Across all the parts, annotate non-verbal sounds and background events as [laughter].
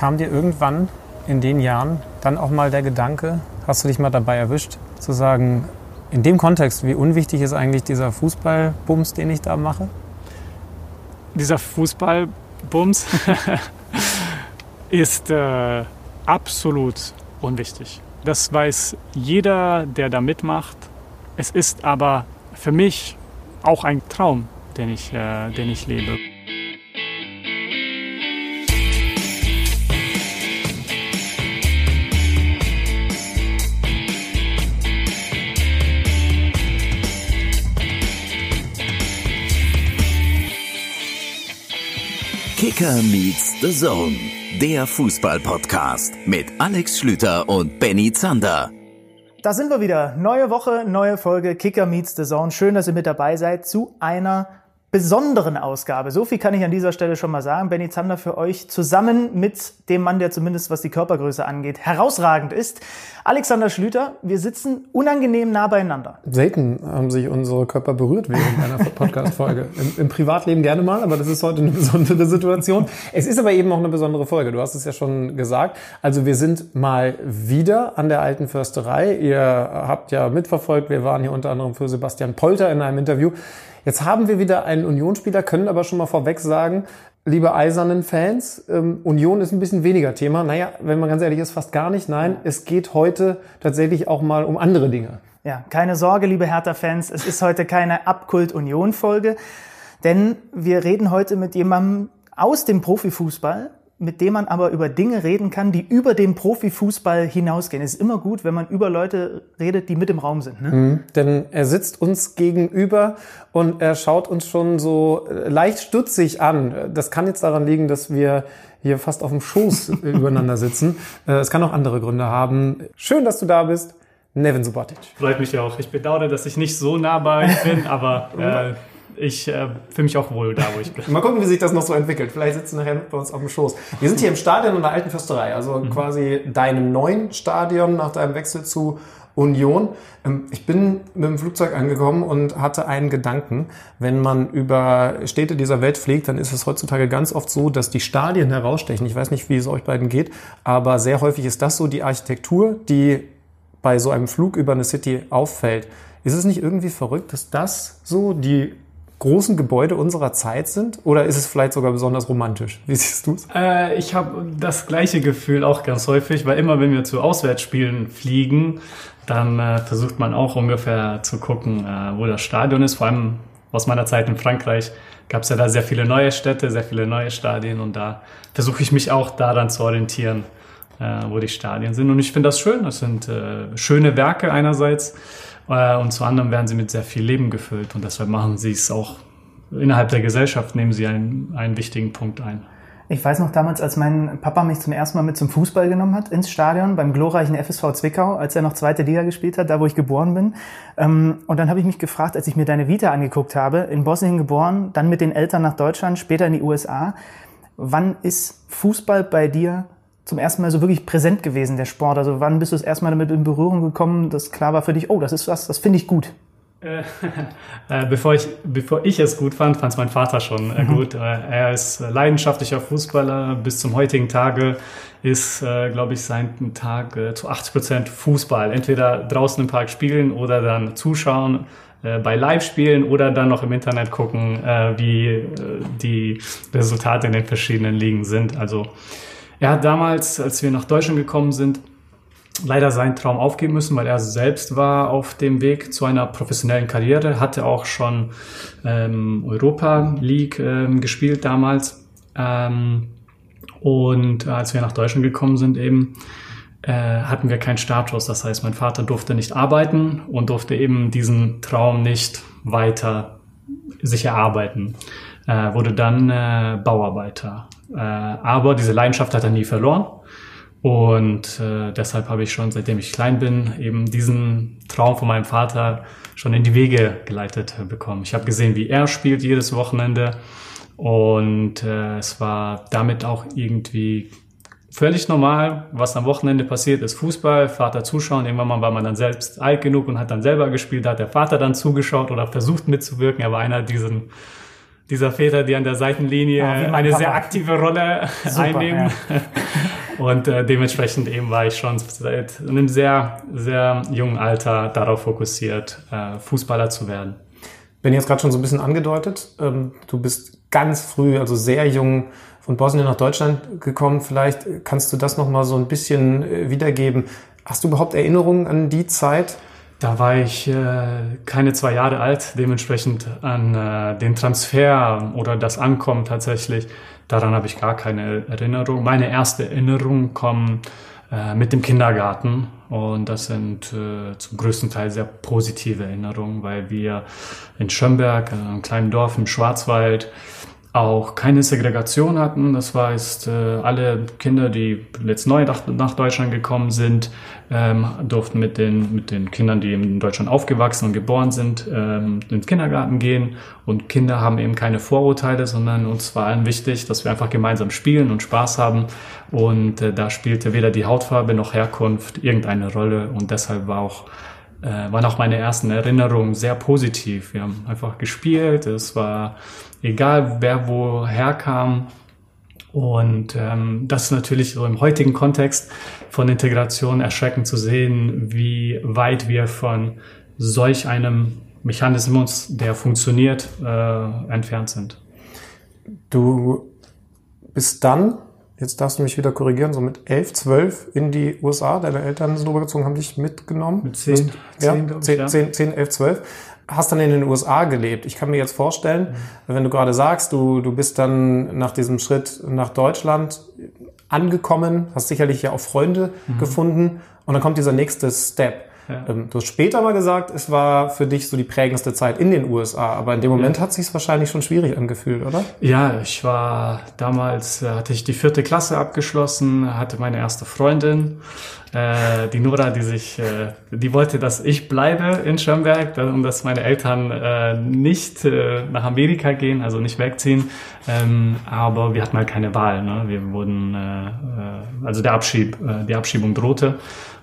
kam dir irgendwann in den Jahren dann auch mal der Gedanke, hast du dich mal dabei erwischt, zu sagen, in dem Kontext, wie unwichtig ist eigentlich dieser Fußballbums, den ich da mache? Dieser Fußballbums [laughs] ist äh, absolut unwichtig. Das weiß jeder, der da mitmacht. Es ist aber für mich auch ein Traum, den ich, äh, den ich lebe. Kicker meets the Zone, der Fußball-Podcast mit Alex Schlüter und Benny Zander. Da sind wir wieder. Neue Woche, neue Folge Kicker meets the Zone. Schön, dass ihr mit dabei seid zu einer besonderen Ausgabe. So viel kann ich an dieser Stelle schon mal sagen. Benny Zander für euch zusammen mit dem Mann, der zumindest was die Körpergröße angeht, herausragend ist. Alexander Schlüter, wir sitzen unangenehm nah beieinander. Selten haben sich unsere Körper berührt während einer [laughs] Podcast-Folge. Im, Im, Privatleben gerne mal, aber das ist heute eine besondere Situation. Es ist aber eben auch eine besondere Folge. Du hast es ja schon gesagt. Also wir sind mal wieder an der alten Försterei. Ihr habt ja mitverfolgt, wir waren hier unter anderem für Sebastian Polter in einem Interview. Jetzt haben wir wieder einen Unionsspieler, können aber schon mal vorweg sagen, liebe eisernen Fans, ähm, Union ist ein bisschen weniger Thema. Naja, wenn man ganz ehrlich ist, fast gar nicht. Nein, es geht heute tatsächlich auch mal um andere Dinge. Ja, keine Sorge, liebe Hertha-Fans, es ist heute keine Abkult-Union-Folge, denn wir reden heute mit jemandem aus dem Profifußball, mit dem man aber über Dinge reden kann, die über den Profifußball hinausgehen. Es ist immer gut, wenn man über Leute redet, die mit im Raum sind. Ne? Mhm, denn er sitzt uns gegenüber und er schaut uns schon so leicht stutzig an. Das kann jetzt daran liegen, dass wir hier fast auf dem Schoß [laughs] übereinander sitzen. Äh, es kann auch andere Gründe haben. Schön, dass du da bist. Nevin Subotic. Freut mich auch. Ich bedauere, dass ich nicht so nah bei bin, aber äh, [laughs] ich äh, fühle mich auch wohl da, wo ich bin. [laughs] Mal gucken, wie sich das noch so entwickelt. Vielleicht sitzt du nachher bei uns auf dem Schoß. Wir sind hier im Stadion in der alten Fürsterei, also mhm. quasi deinem neuen Stadion nach deinem Wechsel zu Union. Ähm, ich bin mit dem Flugzeug angekommen und hatte einen Gedanken. Wenn man über Städte dieser Welt fliegt, dann ist es heutzutage ganz oft so, dass die Stadien herausstechen. Ich weiß nicht, wie es euch beiden geht, aber sehr häufig ist das so die Architektur, die bei so einem Flug über eine City auffällt. Ist es nicht irgendwie verrückt, dass das so die großen Gebäude unserer Zeit sind? Oder ist es vielleicht sogar besonders romantisch? Wie siehst du es? Äh, ich habe das gleiche Gefühl auch ganz häufig, weil immer, wenn wir zu Auswärtsspielen fliegen, dann äh, versucht man auch ungefähr zu gucken, äh, wo das Stadion ist. Vor allem aus meiner Zeit in Frankreich gab es ja da sehr viele neue Städte, sehr viele neue Stadien und da versuche ich mich auch daran zu orientieren, äh, wo die Stadien sind. Und ich finde das schön. Das sind äh, schöne Werke einerseits und zu anderem werden sie mit sehr viel Leben gefüllt und deshalb machen sie es auch innerhalb der Gesellschaft, nehmen sie einen, einen wichtigen Punkt ein. Ich weiß noch damals, als mein Papa mich zum ersten Mal mit zum Fußball genommen hat, ins Stadion, beim glorreichen FSV Zwickau, als er noch zweite Liga gespielt hat, da wo ich geboren bin. Ähm, und dann habe ich mich gefragt, als ich mir deine Vita angeguckt habe, in Bosnien geboren, dann mit den Eltern nach Deutschland, später in die USA. Wann ist Fußball bei dir zum ersten Mal so wirklich präsent gewesen, der Sport? Also wann bist du das erste Mal damit in Berührung gekommen, dass klar war für dich, oh, das ist was, das finde ich gut? Äh, [laughs] äh, bevor, ich, bevor ich es gut fand, fand es mein Vater schon äh, mhm. gut. Äh, er ist leidenschaftlicher Fußballer. Bis zum heutigen Tage ist, äh, glaube ich, sein Tag äh, zu 80 Prozent Fußball. Entweder draußen im Park spielen oder dann zuschauen bei Live-Spielen oder dann noch im Internet gucken, wie die Resultate in den verschiedenen Ligen sind. Also er hat damals, als wir nach Deutschland gekommen sind, leider seinen Traum aufgeben müssen, weil er selbst war auf dem Weg zu einer professionellen Karriere, hatte auch schon ähm, Europa League ähm, gespielt damals. Ähm, und als wir nach Deutschland gekommen sind, eben äh, hatten wir keinen Startschuss. Das heißt, mein Vater durfte nicht arbeiten und durfte eben diesen Traum nicht weiter sich erarbeiten. Äh, wurde dann äh, Bauarbeiter äh, aber diese Leidenschaft hat er nie verloren. Und äh, deshalb habe ich schon, seitdem ich klein bin, eben diesen Traum von meinem Vater schon in die Wege geleitet bekommen. Ich habe gesehen, wie er spielt jedes Wochenende. Und äh, es war damit auch irgendwie völlig normal, was am Wochenende passiert, ist Fußball, Vater zuschauen. Irgendwann war man dann selbst alt genug und hat dann selber gespielt, da hat der Vater dann zugeschaut oder versucht mitzuwirken. Er war einer diesen dieser Väter, die an der Seitenlinie Ja, eine Papa. sehr aktive Rolle Super, einnehmen. [laughs] Und äh, dementsprechend eben war ich schon seit einem sehr, sehr jungen Alter darauf fokussiert, äh, Fußballer zu werden. Bin jetzt gerade schon so ein bisschen angedeutet. Ähm, du bist ganz früh, also sehr jung von Bosnien nach Deutschland gekommen. Vielleicht kannst du das noch mal so ein bisschen äh, wiedergeben. Hast du überhaupt Erinnerungen an die Zeit? Da war ich äh, keine zwei Jahre alt, dementsprechend an äh, den Transfer oder das Ankommen tatsächlich, daran habe ich gar keine Erinnerung. Meine erste Erinnerung kommen äh, mit dem Kindergarten und das sind äh, zum größten Teil sehr positive Erinnerungen, weil wir in Schönberg, einem kleinen Dorf im Schwarzwald, auch keine Segregation hatten. Das heißt, äh, alle Kinder, die jetzt neu nach, Deutschland gekommen sind, ähm, durften mit den, mit den Kindern, die in Deutschland aufgewachsen und geboren sind, ähm, in den Kindergarten gehen. Und Kinder haben eben keine Vorurteile, sondern uns war allen wichtig, dass wir einfach gemeinsam spielen und Spaß haben. Und äh, da spielte weder die Hautfarbe noch Herkunft irgendeine Rolle. Und deshalb war auch äh, waren auch meine ersten Erinnerungen sehr positiv. Wir haben einfach gespielt. Es war egal, wer woher kam. Und ähm, das ist natürlich so im heutigen Kontext von Integration erschreckend zu sehen, wie weit wir von solch einem Mechanismus, der funktioniert, äh, entfernt sind. Du bist dann, jetzt darfst du mich wieder korrigieren, so mit 11, 12 in die USA. Deine Eltern sind rübergezogen, haben dich mitgenommen. Mit zehn, Bist- ja, zehn, glaub ich, 10, ja. 10, 10, 11, 12. Hast dann in den USA gelebt. Ich kann mir jetzt vorstellen, Mhm. wenn du gerade sagst, du, du bist dann nach diesem Schritt nach Deutschland angekommen, hast sicherlich ja auch Freunde gefunden und dann kommt dieser nächste Step. Ja. Ähm, Du hast später mal gesagt, es war für dich so die prägendste Zeit in den USA, aber in dem Moment hat sich wahrscheinlich schon schwierig angefühlt, oder? Ja, ich war damals, äh, hatte ich die vierte Klasse abgeschlossen, hatte meine erste Freundin, äh, die Nora, die sich, äh, die wollte, dass ich bleibe in Schönberg und dass meine Eltern äh, nicht äh, nach Amerika gehen, also nicht wegziehen. Ähm, aber wir hatten halt keine Wahl. Ne? Wir wurden, äh, also der Abschieb, die Abschiebung drohte.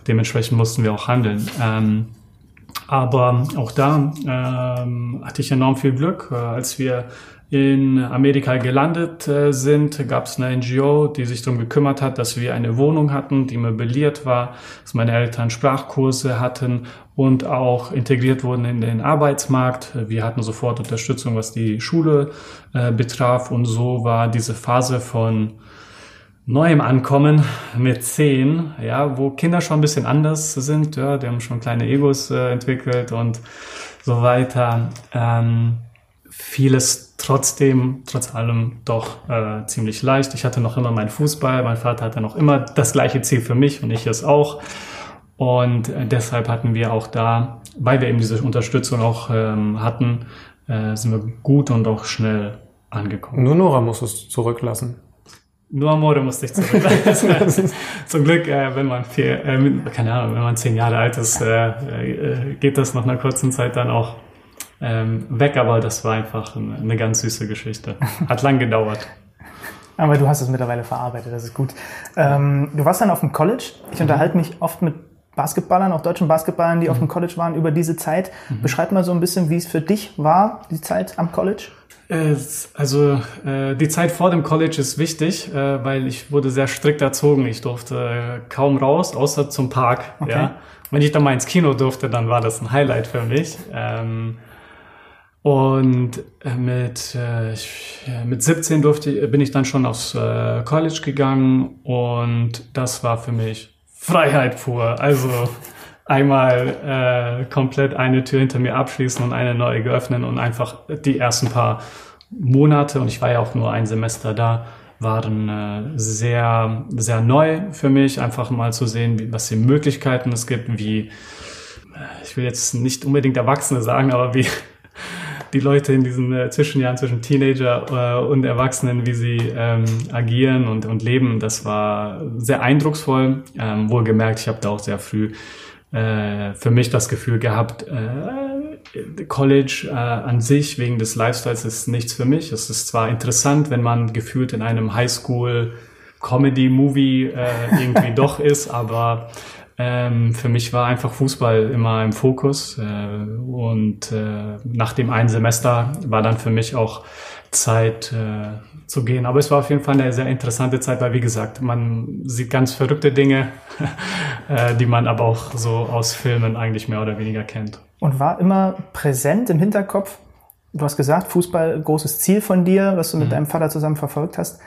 Dementsprechend mussten wir auch handeln. Ähm, aber auch da ähm, hatte ich enorm viel Glück. Äh, als wir in Amerika gelandet äh, sind, gab es eine NGO, die sich darum gekümmert hat, dass wir eine Wohnung hatten, die möbliert war, dass meine Eltern Sprachkurse hatten und auch integriert wurden in den Arbeitsmarkt. Wir hatten sofort Unterstützung, was die Schule äh, betraf. Und so war diese Phase von neuem Ankommen mit zehn, ja, wo Kinder schon ein bisschen anders sind, ja, die haben schon kleine Egos äh, entwickelt und so weiter. Ähm, vieles trotzdem, trotz allem doch äh, ziemlich leicht. Ich hatte noch immer meinen Fußball, mein Vater hatte noch immer das gleiche Ziel für mich und ich es auch. Und äh, deshalb hatten wir auch da, weil wir eben diese Unterstützung auch ähm, hatten, äh, sind wir gut und auch schnell angekommen. Nur Nora muss es zurücklassen. Nur Amore musste ich zurück. [laughs] Zum Glück, äh, wenn man vier, äh, keine Ahnung, wenn man zehn Jahre alt ist, äh, äh, geht das nach einer kurzen Zeit dann auch ähm, weg. Aber das war einfach eine, eine ganz süße Geschichte. Hat lang gedauert. Aber du hast es mittlerweile verarbeitet, das ist gut. Ähm, du warst dann auf dem College. Ich unterhalte mich oft mit Basketballern, auch deutschen Basketballern, die auf dem College waren, über diese Zeit. Beschreib mal so ein bisschen, wie es für dich war, die Zeit am College. Es- Also äh, die Zeit vor dem College ist wichtig, äh, weil ich wurde sehr strikt erzogen. Ich durfte äh, kaum raus, außer zum Park. Okay. Ja. Wenn ich dann mal ins Kino durfte, dann war das ein Highlight für mich. Ähm, und äh, mit, äh, mit 17 durfte, ich- bin ich dann schon aufs äh, College gegangen und das war für mich Freiheit pur. Also einmal äh, komplett eine Tür hinter mir abschließen und eine neue geöffnet und einfach die ersten paar Monate, und ich war ja auch nur ein Semester da, waren äh, sehr, sehr neu für mich, einfach mal zu sehen, wie, was für Möglichkeiten es gibt, wie, äh, ich will jetzt nicht unbedingt Erwachsene sagen, aber wie [laughs] die Leute in diesen äh, Zwischenjahren zwischen Teenager äh, und Erwachsenen, wie sie ähm, agieren und, und leben, das war sehr eindrucksvoll. Ähm, wohlgemerkt, ich habe da auch sehr früh äh, für mich das Gefühl gehabt, äh, College äh, an sich wegen des Lifestyles ist nichts für mich. Es ist zwar interessant, wenn man gefühlt in einem Highschool Comedy-Movie äh, [laughs] irgendwie doch ist, aber Ähm, für mich war einfach Fußball immer im Fokus äh, und äh, nach dem einen Semester war dann für mich auch Zeit äh, zu gehen. Aber es war auf jeden Fall eine sehr interessante Zeit, weil wie gesagt, man sieht ganz verrückte Dinge, [laughs] äh, die man aber auch so aus Filmen eigentlich mehr oder weniger kennt. Und war immer präsent im Hinterkopf, du hast gesagt, Fußball, großes Ziel von dir, was du mit mhm. deinem Vater zusammen verfolgt hast.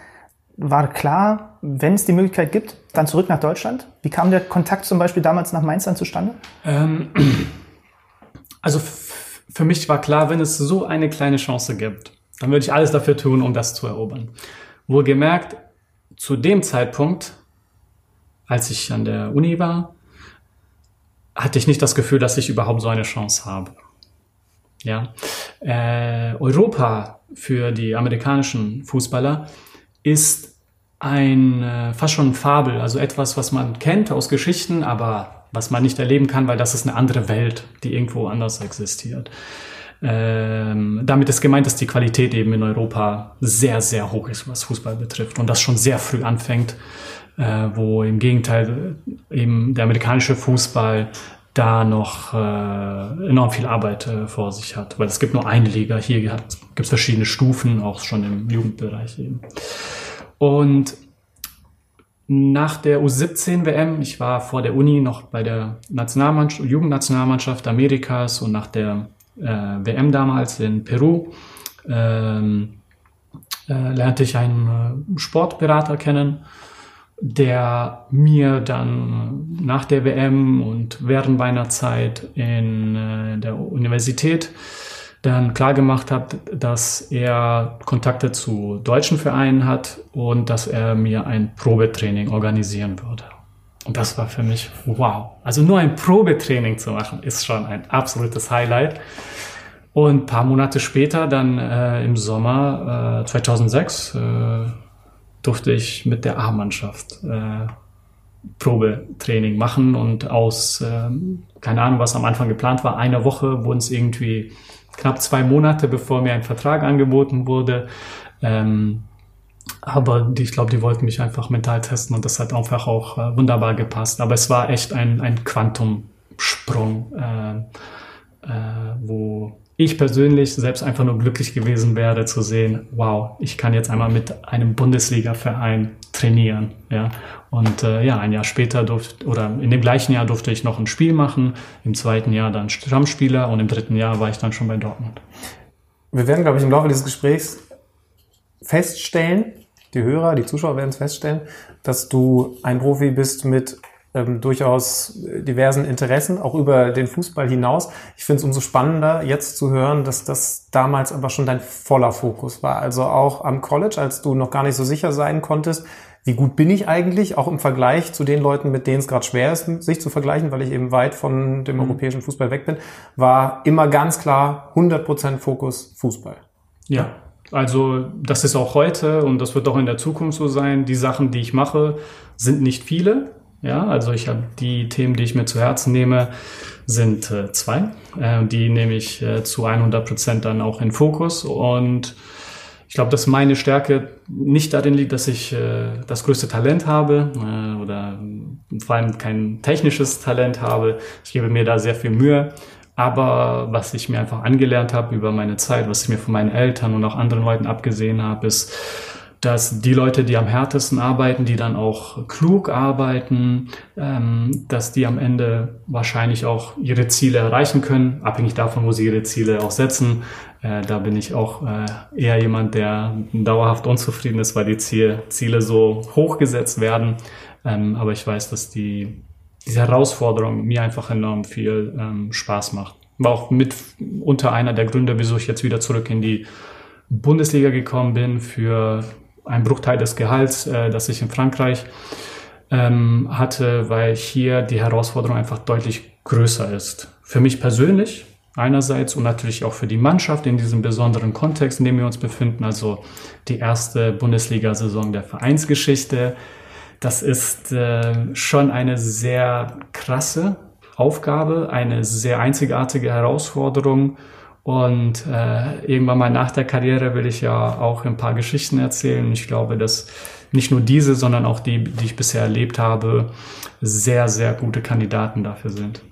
War klar, wenn es die Möglichkeit gibt, dann zurück nach Deutschland? Wie kam der Kontakt zum Beispiel damals nach Mainz dann zustande? Ähm, [clears throat] also für mich war klar, wenn es so eine kleine Chance gibt, dann würde ich alles dafür tun, um das zu erobern. Wohlgemerkt, zu dem Zeitpunkt, als ich an der Uni war, hatte ich nicht das Gefühl, dass ich überhaupt so eine Chance habe. Ja, äh, Europa für die amerikanischen Fußballer ist ein äh, fast schon Fabel, also etwas, was man kennt aus Geschichten, aber was man nicht erleben kann, weil das ist eine andere Welt, die irgendwo anders existiert. Ähm, damit ist gemeint, dass die Qualität eben in Europa sehr, sehr hoch ist, was Fußball betrifft und das schon sehr früh anfängt, äh, wo im Gegenteil eben der amerikanische Fußball da noch äh, enorm viel Arbeit äh, vor sich hat, weil es gibt nur eine Liga. Hier gibt es verschiedene Stufen, auch schon im Jugendbereich eben. Und nach der U17 WM, ich war vor der Uni noch bei der Nationalmannschaft, Jugendnationalmannschaft Amerikas und nach der äh, WM damals in Peru ähm, äh, lernte ich einen äh, Sportberater kennen, der mir dann nach der WM und während meiner Zeit in äh, der Universität dann klar gemacht hat, dass er Kontakte zu deutschen Vereinen hat und dass er mir ein Probetraining organisieren würde. Und das war für mich wow. Also nur ein Probetraining zu machen, ist schon ein absolutes Highlight. Und paar Monate später, dann äh, im Sommer äh, 2006, äh, durfte ich mit der A-Mannschaft äh, Probetraining machen und aus, äh, keine Ahnung, was am Anfang geplant war, einer Woche wurden es irgendwie knapp zwei Monate, bevor mir ein Vertrag angeboten wurde. Ähm, aber die, ich glaube, die wollten mich einfach mental testen und das hat einfach auch äh, wunderbar gepasst. Aber es war echt ein, ein Quantumsprung, äh, äh, wo ich persönlich selbst einfach nur glücklich gewesen wäre zu sehen, wow, ich kann jetzt einmal mit einem Bundesliga-Verein trainieren. Ja? Und äh, ja, ein Jahr später durfte, oder in dem gleichen Jahr durfte ich noch ein Spiel machen, im zweiten Jahr dann Stammspieler und im dritten Jahr war ich dann schon bei Dortmund. Wir werden, glaube ich, im Laufe dieses Gesprächs feststellen, die Hörer, die Zuschauer werden es feststellen, dass du ein Profi bist mit ähm, durchaus diversen Interessen, auch über den Fußball hinaus. Ich finde es umso spannender, jetzt zu hören, dass das damals aber schon dein voller Fokus war. Also auch am College, als du noch gar nicht so sicher sein konntest, wie gut bin ich eigentlich, auch im Vergleich zu den Leuten, mit denen es gerade schwer ist, sich zu vergleichen, weil ich eben weit von dem mhm. europäischen Fußball weg bin, war immer ganz klar 100% Fokus Fußball. Ja, also das ist auch heute und das wird auch in der Zukunft so sein. Die Sachen, die ich mache, sind nicht viele. Ja, also ich habe die Themen, die ich mir zu Herzen nehme, sind äh, zwei. Äh, die nehme ich äh, zu 100 Prozent dann auch in Fokus und ich glaube, dass meine Stärke nicht darin liegt, dass ich äh, das größte Talent habe äh, oder vor allem kein technisches Talent habe. Ich gebe mir da sehr viel Mühe. Aber was ich mir einfach angelernt habe über meine Zeit, was ich mir von meinen Eltern und auch anderen Leuten abgesehen habe, ist, dass die Leute, die am härtesten arbeiten, die dann auch klug arbeiten, ähm, dass die am Ende wahrscheinlich auch ihre Ziele erreichen können, abhängig davon, wo sie ihre Ziele auch setzen. Äh, da bin ich auch äh, eher jemand, der dauerhaft unzufrieden ist, weil die Ziel, Ziele so hoch gesetzt werden. Ähm, aber ich weiß, dass die, diese Herausforderung mir einfach enorm viel ähm, Spaß macht. War auch mit unter einer der Gründe, wieso ich jetzt wieder zurück in die Bundesliga gekommen bin für ein Bruchteil des Gehalts, äh, das ich in Frankreich ähm, hatte, weil hier die Herausforderung einfach deutlich größer ist. Für mich persönlich einerseits und natürlich auch für die Mannschaft in diesem besonderen Kontext, in dem wir uns befinden, also die erste Bundesliga-Saison der Vereinsgeschichte. Das ist äh, schon eine sehr krasse Aufgabe, eine sehr einzigartige Herausforderung und äh, irgendwann mal nach der Karriere will ich ja auch ein paar Geschichten erzählen. Ich glaube, dass nicht nur diese, sondern auch die, die ich bisher erlebt habe, sehr, sehr gute Kandidaten dafür sind.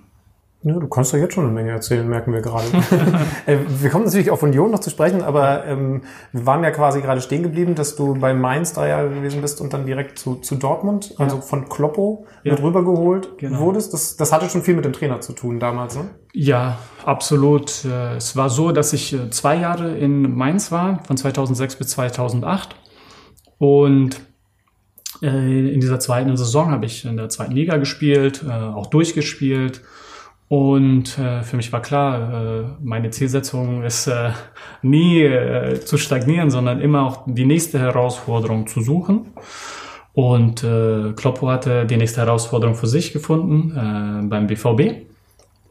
Ja, du kannst doch jetzt schon eine Menge erzählen, merken wir gerade. [laughs] Äh, wir kommen natürlich auf Union noch zu sprechen, aber ähm, wir waren ja quasi gerade stehen geblieben, dass du bei Mainz drei Jahre gewesen bist und dann direkt zu, zu Dortmund, also ja. von Kloppo ja. mit rübergeholt genau. wurdest. Das, das hatte schon viel mit dem Trainer zu tun damals, ne? Ja, absolut. Äh, es war so, dass ich äh, zwei Jahre in Mainz war, von 2006 bis 2008. Und in dieser zweiten Saison habe ich in der zweiten Liga gespielt, auch durchgespielt und äh, für mich war klar, äh, meine Zielsetzung ist äh, nie äh, zu stagnieren, sondern immer auch die nächste Herausforderung zu suchen. Und äh, Kloppo hatte die nächste Herausforderung für sich gefunden äh, beim BVB.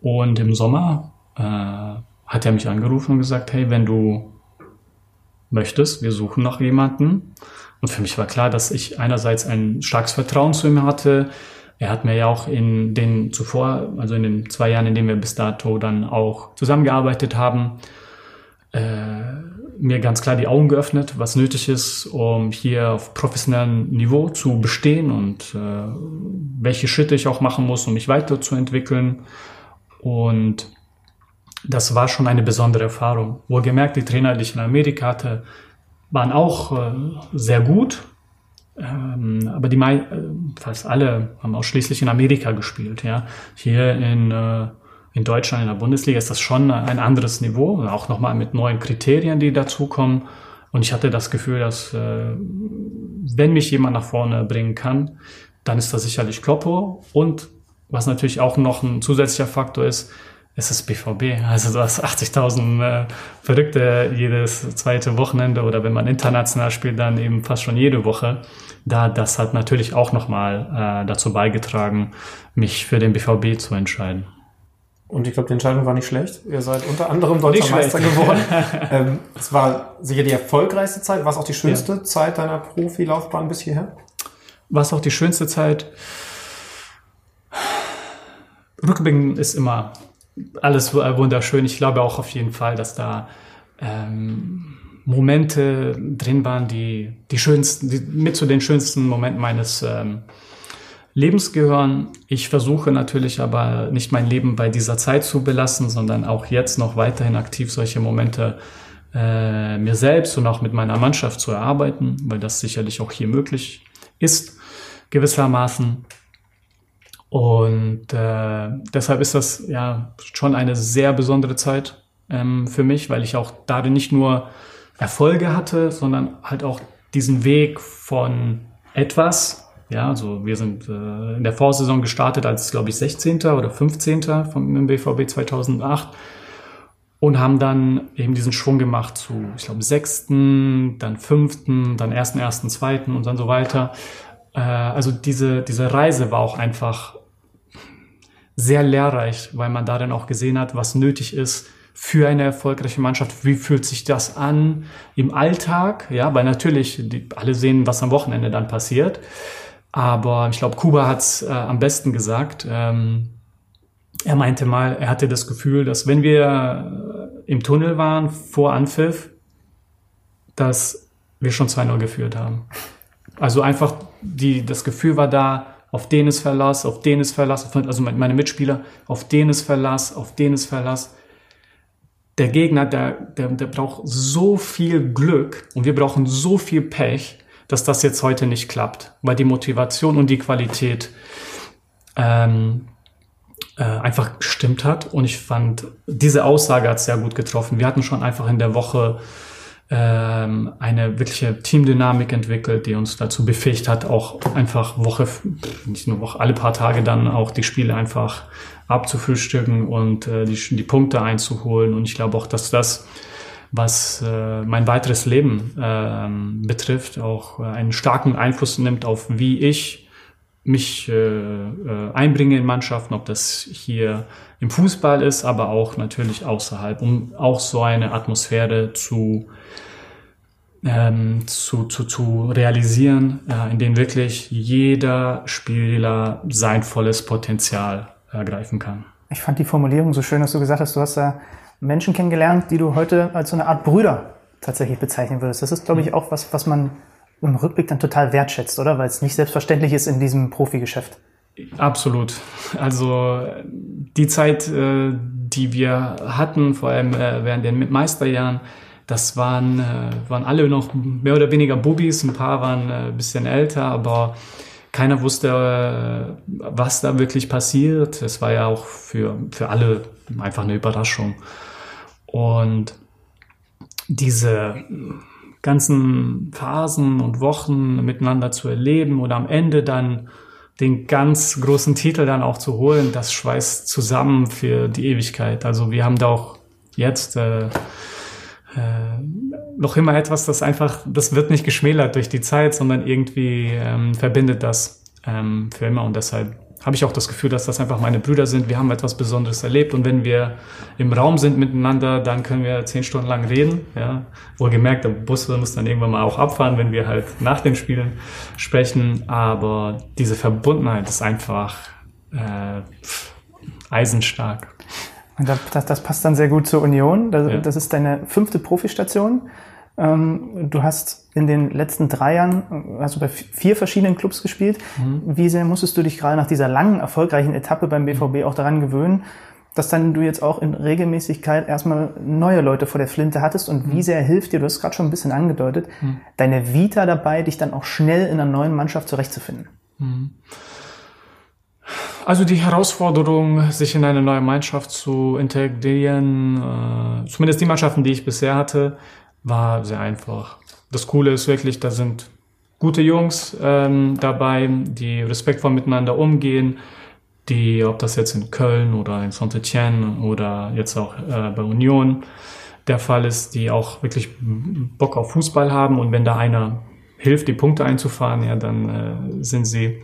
Und im Sommer äh, hat er mich angerufen und gesagt, hey, wenn du möchtest, wir suchen noch jemanden. Und für mich war klar, dass ich einerseits ein starkes Vertrauen zu ihm hatte, er hat mir ja auch in den zuvor, also in den zwei Jahren, in denen wir bis dato dann auch zusammengearbeitet haben, äh, mir ganz klar die Augen geöffnet, was nötig ist, um hier auf professionellem Niveau zu bestehen und äh, welche Schritte ich auch machen muss, um mich weiterzuentwickeln. Und das war schon eine besondere Erfahrung. Wohlgemerkt, die Trainer, die ich in Amerika hatte, waren auch äh, sehr gut, ähm, aber die äh, fast alle haben ausschließlich in Amerika gespielt. Ja, hier in äh, in Deutschland in der Bundesliga ist das schon ein anderes Niveau, auch nochmal mit neuen Kriterien, die dazukommen. Und ich hatte das Gefühl, dass äh, wenn mich jemand nach vorne bringen kann, dann ist das sicherlich Kloppo. Und was natürlich auch noch ein zusätzlicher Faktor ist, es ist BVB. Also du hast 80.000 äh, Verrückte jedes zweite Wochenende oder wenn man international spielt, dann eben fast schon jede Woche da, das hat natürlich auch nochmal äh, dazu beigetragen, mich für den BVB zu entscheiden. Und ich glaube, die Entscheidung war nicht schlecht. Ihr seid unter anderem deutscher Meister geworden. [laughs] ähm, es war sicher die erfolgreichste Zeit. War es auch die schönste ja. Zeit deiner Profilaufbahn bis hierher? War es auch die schönste Zeit? Rückblicken ist immer alles wunderschön. Ich glaube auch auf jeden Fall, dass da ähm, Momente drin waren, die, die schönsten, die mit zu den schönsten Momenten meines ähm, Lebens gehören. Ich versuche natürlich aber nicht mein Leben bei dieser Zeit zu belassen, sondern auch jetzt noch weiterhin aktiv solche Momente äh, mir selbst und auch mit meiner Mannschaft zu erarbeiten, weil das sicherlich auch hier möglich ist, gewissermaßen. Und äh, deshalb ist das ja schon eine sehr besondere Zeit ähm, für mich, weil ich auch darin nicht nur Erfolge hatte, sondern halt auch diesen Weg von etwas. Ja, also wir sind äh, in der Vorsaison gestartet als, glaube ich, 16. oder 15. vom BVB 2008 und haben dann eben diesen Schwung gemacht zu, ich glaube, sechsten, dann fünften, dann ersten, ersten, zweiten und dann so weiter. Äh, also diese, diese Reise war auch einfach sehr lehrreich, weil man darin auch gesehen hat, was nötig ist, für eine erfolgreiche Mannschaft? Wie fühlt sich das an im Alltag? Ja, weil natürlich die, alle sehen, was am Wochenende dann passiert. Aber ich glaube, Kuba hat es äh, am besten gesagt. Ähm, er meinte mal, er hatte das Gefühl, dass wenn wir äh, im Tunnel waren vor Anpfiff, dass wir schon 2-0 geführt haben. Also einfach die, das Gefühl war da, auf den ist Verlass, auf den ist Verlass, also meine Mitspieler, auf den ist Verlass, auf den ist Verlass der Gegner, der, der, der braucht so viel Glück und wir brauchen so viel Pech, dass das jetzt heute nicht klappt, weil die Motivation und die Qualität ähm, äh, einfach gestimmt hat. Und ich fand, diese Aussage hat sehr gut getroffen. Wir hatten schon einfach in der Woche ähm, eine wirkliche Teamdynamik entwickelt, die uns dazu befähigt hat, auch einfach Woche, nicht nur Woche, alle paar Tage dann auch die Spiele einfach abzufrühstücken und äh, die, die Punkte einzuholen. Und ich glaube auch, dass das, was äh, mein weiteres Leben äh, betrifft, auch äh, einen starken Einfluss nimmt auf wie ich mich äh, äh, einbringe in Mannschaften, ob das hier im Fußball ist, aber auch natürlich außerhalb, um auch so eine Atmosphäre zu ähm, zu, zu, zu realisieren, äh, in denen wirklich jeder Spieler sein volles Potenzial ergreifen kann. Ich fand die Formulierung so schön, dass du gesagt hast, du hast da Menschen kennengelernt, die du heute als so eine Art Brüder tatsächlich bezeichnen würdest. Das ist, glaube ich, mhm. auch was, was man im Rückblick dann total wertschätzt, oder? Weil es nicht selbstverständlich ist in diesem Profigeschäft. Absolut. Also die Zeit, äh, die wir hatten, vor allem äh, während den Meisterjahren, das waren, äh, waren alle noch mehr oder weniger Bubis, ein paar waren ein bisschen älter, aber keiner wusste, was da wirklich passiert. Es war ja auch für, für alle einfach eine Überraschung. Und diese ganzen Phasen und Wochen miteinander zu erleben oder am Ende dann den ganz großen Titel dann auch zu holen, das schweißt zusammen für die Ewigkeit. Also wir haben da auch jetzt äh, äh, noch immer etwas, das einfach, das wird nicht geschmälert durch die Zeit, sondern irgendwie ähm, verbindet das ähm, für immer und deshalb habe ich auch das Gefühl, dass das einfach meine Brüder sind. Wir haben etwas Besonderes erlebt und wenn wir im Raum sind miteinander, dann können wir zehn Stunden lang reden. Ja, wohlgemerkt, der Bus muss dann irgendwann mal auch abfahren, wenn wir halt nach den Spielen sprechen. Aber diese Verbundenheit ist einfach äh, eisenstark. Und das, das, passt dann sehr gut zur Union. Das, ja. das ist deine fünfte Profistation. Ähm, du hast in den letzten drei Jahren, also bei vier verschiedenen Clubs gespielt. Mhm. Wie sehr musstest du dich gerade nach dieser langen, erfolgreichen Etappe beim BVB auch daran gewöhnen, dass dann du jetzt auch in Regelmäßigkeit erstmal neue Leute vor der Flinte hattest und mhm. wie sehr hilft dir, du hast es gerade schon ein bisschen angedeutet, mhm. deine Vita dabei, dich dann auch schnell in einer neuen Mannschaft zurechtzufinden? Mhm. Also die Herausforderung, sich in eine neue Mannschaft zu integrieren, äh, zumindest die Mannschaften, die ich bisher hatte, war sehr einfach. Das Coole ist wirklich, da sind gute Jungs ähm, dabei, die respektvoll miteinander umgehen, die, ob das jetzt in Köln oder in Saint-Etienne oder jetzt auch äh, bei Union der Fall ist, die auch wirklich Bock auf Fußball haben und wenn da einer hilft, die Punkte einzufahren, ja, dann äh, sind sie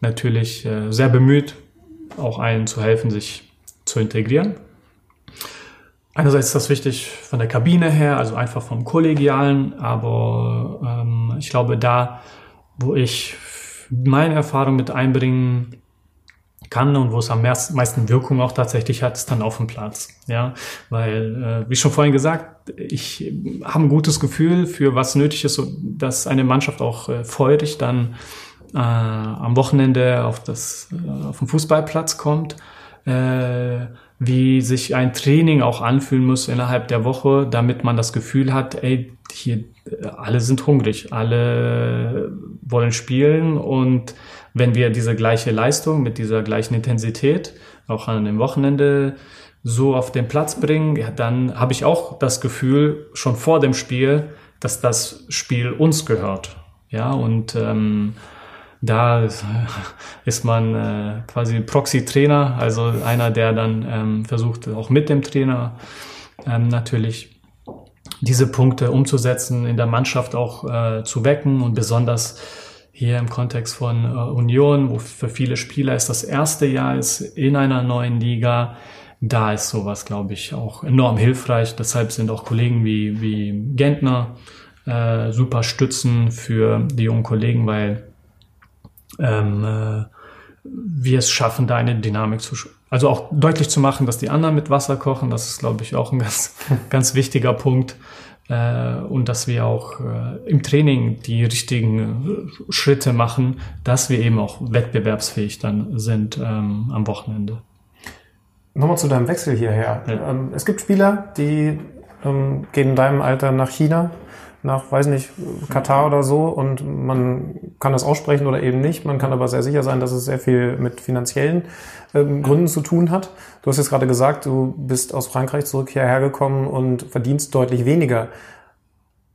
natürlich äh, sehr bemüht, auch allen zu helfen, sich zu integrieren. Einerseits ist das wichtig von der Kabine her, also einfach vom Kollegialen, aber ähm, ich glaube, da, wo ich meine Erfahrung mit einbringen kann und wo es am meisten Wirkung auch tatsächlich hat, ist dann auf dem Platz. Ja, weil, äh, wie schon vorhin gesagt, ich habe ein gutes Gefühl für was nötig ist, dass eine Mannschaft auch äh, feurig dann äh, am Wochenende auf das äh, auf den Fußballplatz kommt. Äh, wie sich ein Training auch anfühlen muss innerhalb der Woche, damit man das Gefühl hat, ey, hier alle sind hungrig, alle wollen spielen und wenn wir diese gleiche Leistung mit dieser gleichen Intensität auch an dem Wochenende so auf den Platz bringen, ja, dann habe ich auch das Gefühl schon vor dem Spiel, dass das Spiel uns gehört. Ja, und ähm, da [laughs] ist man äh, quasi Proxy-Trainer, also einer, der dann ähm, versucht, auch mit dem Trainer ähm, natürlich diese Punkte umzusetzen, in der Mannschaft auch äh, zu wecken und besonders hier im Kontext von äh, Union, wo für viele Spieler es das erste Jahr ist in einer neuen Liga, da ist sowas, glaube ich, auch enorm hilfreich. Deshalb sind auch Kollegen wie, wie Gentner äh, super Stützen für die jungen Kollegen, weil ähm, äh, wir es schaffen, da eine Dynamik zu, also auch deutlich zu machen, dass die anderen mit Wasser kochen. Das ist, glaube ich, auch ein ganz, [laughs] ganz wichtiger Punkt. Äh, und dass wir auch äh, im Training die richtigen äh, Schritte machen, dass wir eben auch wettbewerbsfähig dann sind ähm, am Wochenende. Nochmal zu deinem Wechsel hierher. Ja. Ähm, es gibt Spieler, die ähm, gehen in deinem Alter nach China nach, weiß nicht, Katar oder so und man kann das aussprechen oder eben nicht. Man kann aber sehr sicher sein, dass es sehr viel mit finanziellen ähm, Gründen zu tun hat. Du hast jetzt gerade gesagt, du bist aus Frankreich zurück hierher gekommen und verdienst deutlich weniger.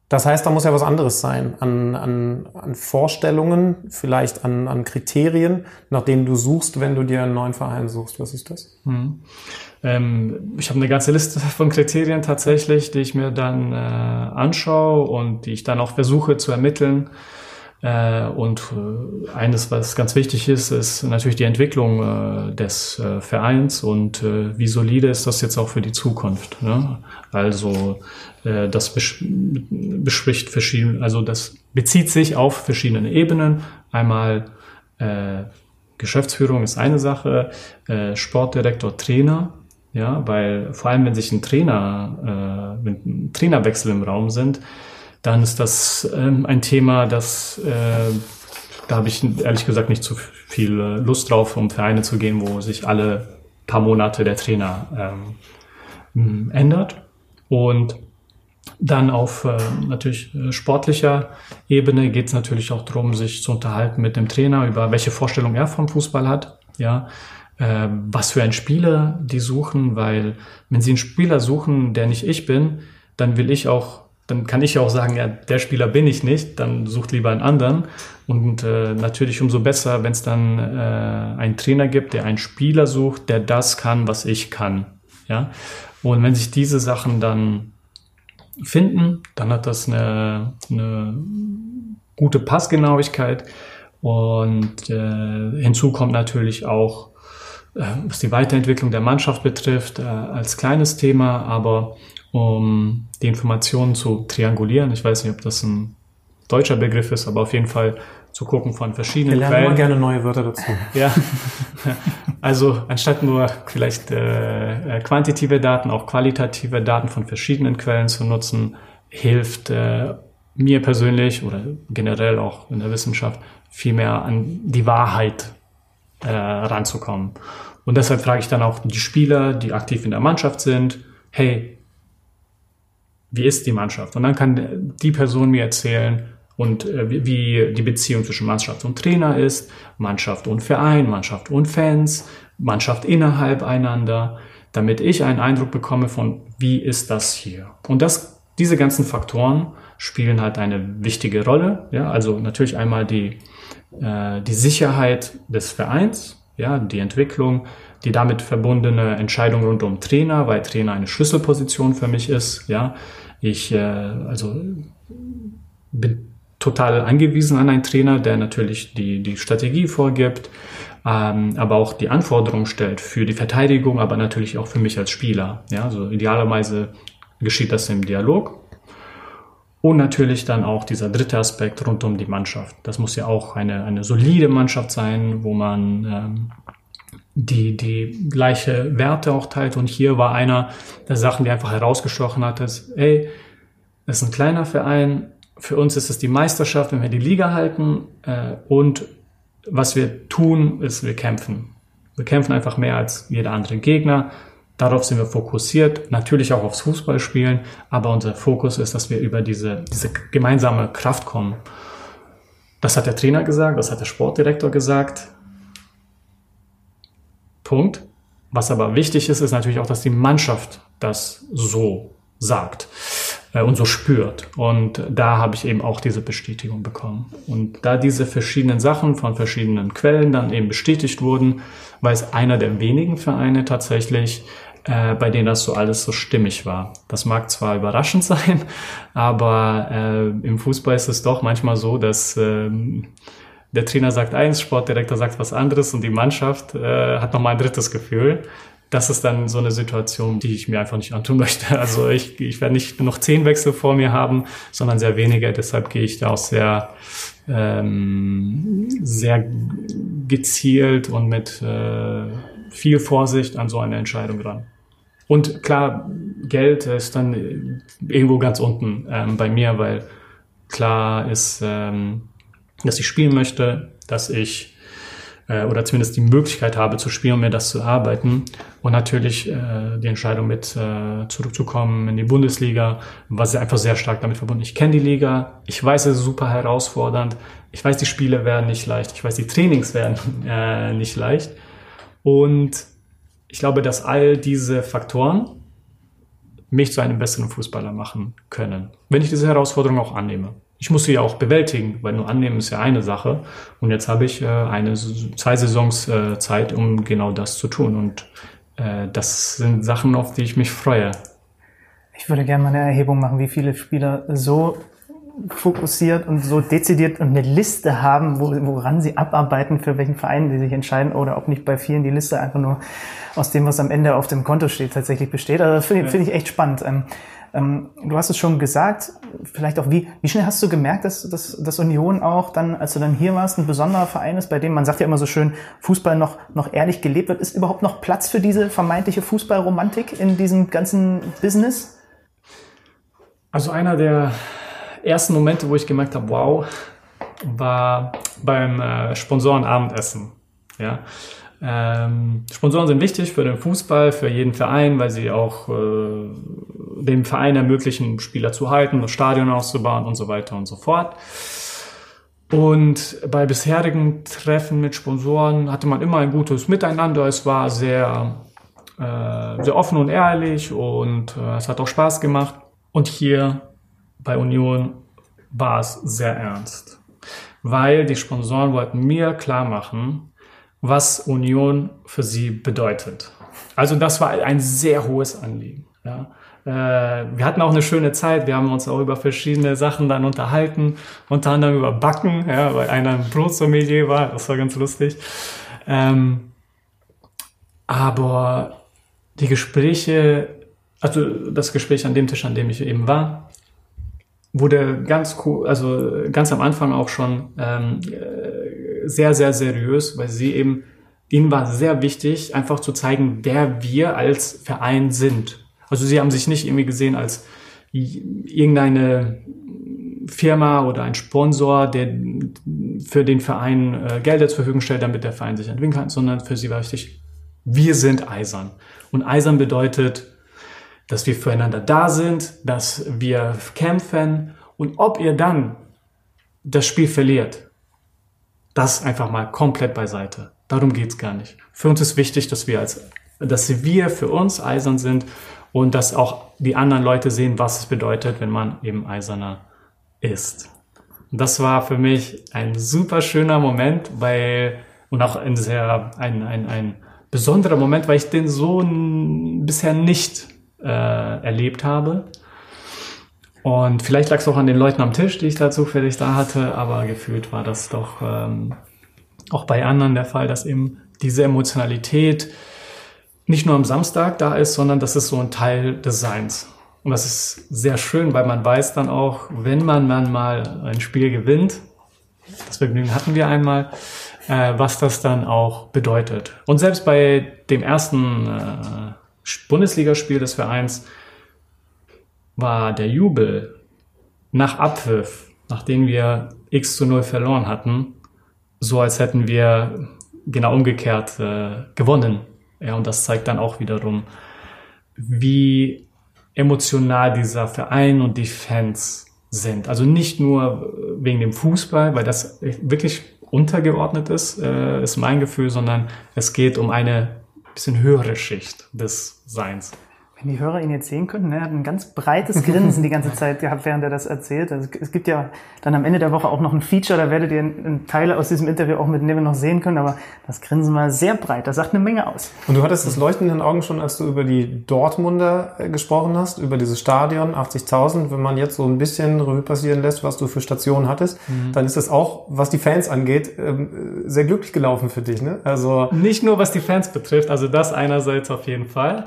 Das heißt, da muss ja was anderes sein an, an, an Vorstellungen, vielleicht an, an Kriterien, nach denen du suchst, wenn du dir einen neuen Verein suchst. Was ist das? Hm. Ähm, ich habe eine ganze Liste [laughs] von Kriterien tatsächlich, die ich mir dann äh, anschaue und die ich dann auch versuche zu ermitteln. Äh, und äh, eines, was ganz wichtig ist, ist natürlich die Entwicklung äh, des Vereins und wie solide ist das jetzt auch für die Zukunft. Ne? Also das bespricht verschiedene, also das bezieht sich auf verschiedene Ebenen. Einmal Geschäftsführung ist eine Sache, Sportdirektor, Trainer ja, weil vor allem, wenn sich ein Trainer, äh, wenn ein Trainerwechsel im Raum sind, dann ist das ähm, ein Thema, das äh, da habe ich ehrlich gesagt nicht zu viel äh, Lust drauf, um Vereine zu gehen, wo sich alle paar Monate der Trainer ähm, ändert. Und dann auf äh, natürlich äh, sportlicher Ebene geht es natürlich auch darum, sich zu unterhalten mit dem Trainer über welche Vorstellung er vom Fußball hat. Ja, äh, was für einen Spieler die suchen, weil wenn sie einen Spieler suchen, der nicht ich bin, dann will ich auch, dann kann ich auch sagen, ja, der Spieler bin ich nicht, dann sucht lieber einen anderen. Und äh, natürlich umso besser, wenn es dann äh, einen Trainer gibt, der einen Spieler sucht, der das kann, was ich kann. Ja, und wenn sich diese Sachen dann finden. Dann hat das eine, eine gute Passgenauigkeit. Und äh, hinzu kommt natürlich auch, äh, was die Weiterentwicklung der Mannschaft betrifft, äh, als kleines Thema, aber um die Informationen zu triangulieren, ich weiß nicht, ob das ein deutscher Begriff ist, aber auf jeden Fall zu gucken von verschiedenen Wir lernen Quellen. immer gerne neue Wörter dazu. [laughs] Ja, also anstatt nur vielleicht äh, äh, quantitative Daten, auch qualitative Daten von verschiedenen Quellen zu nutzen, hilft äh, mir persönlich oder generell auch in der Wissenschaft viel mehr an die Wahrheit äh, ranzukommen. Und deshalb frage ich dann auch die Spieler, die aktiv in der Mannschaft sind, hey, wie ist die Mannschaft? Und dann kann die Person mir erzählen, und äh, wie die Beziehung zwischen Mannschaft und Trainer ist, Mannschaft und Verein, Mannschaft und Fans, Mannschaft innerhalb einander, damit ich einen Eindruck bekomme von, wie ist das hier? Und das, diese ganzen Faktoren spielen halt eine wichtige Rolle. Ja, also natürlich einmal die, äh, die Sicherheit des Vereins, ja, die Entwicklung, die damit verbundene Entscheidung rund um Trainer, weil Trainer eine Schlüsselposition für mich ist. Ja, ich äh, also bin total angewiesen an einen Trainer, der natürlich die, die Strategie vorgibt, ähm, aber auch die Anforderungen stellt für die Verteidigung, aber natürlich auch für mich als Spieler. Ja, also idealerweise geschieht das im Dialog. Und natürlich dann auch dieser dritte Aspekt rund um die Mannschaft. Das muss ja auch eine, eine solide Mannschaft sein, wo man ähm, die, die gleiche Werte auch teilt. Und hier war einer der Sachen, die einfach herausgestochen hat, dass, ey, es ist ein kleiner Verein, für uns ist es die Meisterschaft, wenn wir die Liga halten. Äh, und was wir tun, ist, wir kämpfen. Wir kämpfen einfach mehr als jeder andere Gegner. Darauf sind wir fokussiert, natürlich auch aufs Fußballspielen, aber unser Fokus ist, dass wir über diese, diese gemeinsame Kraft kommen. Das hat der Trainer gesagt, das hat der Sportdirektor gesagt. Punkt. Was aber wichtig ist, ist natürlich auch, dass die Mannschaft das so sagt äh, und so spürt. Und da habe ich eben auch diese Bestätigung bekommen. Und da diese verschiedenen Sachen von verschiedenen Quellen dann eben bestätigt wurden, war es einer der wenigen Vereine tatsächlich, äh, bei denen das so alles so stimmig war. Das mag zwar überraschend [laughs] sein, aber äh, im Fußball ist es doch manchmal so, dass äh, der Trainer sagt eins, Sportdirektor sagt was anderes und die Mannschaft äh, hat nochmal ein drittes Gefühl das ist dann so eine Situation, die ich mir einfach nicht antun [laughs] möchte. Also ich, ich werde nicht noch zehn Wechsel vor mir haben, sondern sehr wenige. Deshalb gehe ich da auch sehr, ähm, sehr gezielt und mit äh, viel Vorsicht an so eine Entscheidung ran. Und klar, Geld ist dann irgendwo ganz unten ähm, bei mir, weil klar ist, ähm, dass ich spielen möchte, dass ich äh, oder zumindest die Möglichkeit habe zu spielen, um mir das zu arbeiten. Und natürlich äh, die Entscheidung mit äh, zurückzukommen in die Bundesliga, was ja einfach sehr stark damit verbunden. Ich kenne die Liga, ich weiß, es ist super herausfordernd, ich weiß, die Spiele werden nicht leicht, ich weiß, die Trainings werden [laughs] äh, nicht leicht. Und ich glaube, dass all diese Faktoren mich zu einem besseren Fußballer machen können, wenn ich diese Herausforderung auch annehme ich muss sie ja auch bewältigen, weil nur annehmen ist ja eine Sache. Und jetzt habe ich äh, eine, zwei Saisons äh, Zeit, um genau das zu tun. Und äh, das sind Sachen, auf die ich mich freue. Ich würde gerne mal eine Erhebung machen, wie viele Spieler so fokussiert und so dezidiert und eine Liste haben, wo, woran sie abarbeiten, für welchen Verein sie sich entscheiden oder ob nicht bei vielen die Liste einfach nur aus dem, was am Ende auf dem Konto steht, tatsächlich besteht. Also das finde ja. find ich echt spannend. Ähm, du hast es schon gesagt, vielleicht auch wie, wie schnell hast du gemerkt, dass, dass, dass Union auch dann, als du dann hier warst, ein besonderer Verein ist, bei dem man sagt ja immer so schön, Fußball noch, noch ehrlich gelebt wird. Ist überhaupt noch Platz für diese vermeintliche Fußballromantik in diesem ganzen Business? Also einer der ersten Momente, wo ich gemerkt habe, wow, war beim äh, Sponsorenabendessen. Ja. Ähm, Sponsoren sind wichtig für den Fußball, für jeden Verein, weil sie auch äh, dem Verein ermöglichen, Spieler zu halten, das Stadion auszubauen und so weiter und so fort. Und bei bisherigen Treffen mit Sponsoren hatte man immer ein gutes Miteinander. Es war sehr, äh, sehr offen und ehrlich und äh, es hat auch Spaß gemacht. Und hier bei Union war es sehr ernst, weil die Sponsoren wollten mir klar machen, was Union für sie bedeutet. Also das war ein sehr hohes Anliegen. Ja. Äh, wir hatten auch eine schöne Zeit. Wir haben uns auch über verschiedene Sachen dann unterhalten, unter anderem über Backen, ja, weil einer ein Brotsommelier war. Das war ganz lustig. Ähm, aber die Gespräche, also das Gespräch an dem Tisch, an dem ich eben war, wurde ganz cool, also ganz am Anfang auch schon ähm, äh, sehr, sehr seriös, weil sie eben, ihnen war sehr wichtig, einfach zu zeigen, wer wir als Verein sind. Also sie haben sich nicht irgendwie gesehen als irgendeine Firma oder ein Sponsor, der für den Verein äh, Gelder zur Verfügung stellt, damit der Verein sich entwickeln kann, sondern für sie war wichtig, wir sind eisern. Und eisern bedeutet, dass wir füreinander da sind, dass wir kämpfen und ob ihr dann das Spiel verliert, das einfach mal komplett beiseite. Darum geht's gar nicht. Für uns ist wichtig, dass wir als, dass wir für uns eisern sind und dass auch die anderen Leute sehen, was es bedeutet, wenn man eben eiserner ist. Das war für mich ein super schöner Moment, weil und auch ein sehr ein, ein, ein besonderer Moment, weil ich den so bisher nicht äh, erlebt habe. Und vielleicht lag es auch an den Leuten am Tisch, die ich da zufällig da hatte, aber gefühlt war das doch ähm, auch bei anderen der Fall, dass eben diese Emotionalität nicht nur am Samstag da ist, sondern das ist so ein Teil des Seins. Und das ist sehr schön, weil man weiß dann auch, wenn man dann mal ein Spiel gewinnt, das Vergnügen hatten wir einmal, äh, was das dann auch bedeutet. Und selbst bei dem ersten äh, Bundesligaspiel des Vereins war der Jubel nach Abpfiff, nachdem wir x zu 0 verloren hatten, so als hätten wir genau umgekehrt äh, gewonnen. Ja, und das zeigt dann auch wiederum, wie emotional dieser Verein und die Fans sind. Also nicht nur wegen dem Fußball, weil das wirklich untergeordnet ist, äh, ist mein Gefühl, sondern es geht um eine bisschen höhere Schicht des Seins. Wenn die Hörer ihn jetzt sehen könnten, ne, er hat ein ganz breites Grinsen die ganze Zeit gehabt, während er das erzählt. Also es gibt ja dann am Ende der Woche auch noch ein Feature, da werdet ihr Teile aus diesem Interview auch mit Neven noch sehen können, aber das Grinsen war sehr breit, das sagt eine Menge aus. Und du hattest das Leuchten in den Augen schon, als du über die Dortmunder äh, gesprochen hast, über dieses Stadion, 80.000. Wenn man jetzt so ein bisschen Revue passieren lässt, was du für Stationen hattest, mhm. dann ist das auch, was die Fans angeht, ähm, sehr glücklich gelaufen für dich. Ne? Also Nicht nur, was die Fans betrifft, also das einerseits auf jeden Fall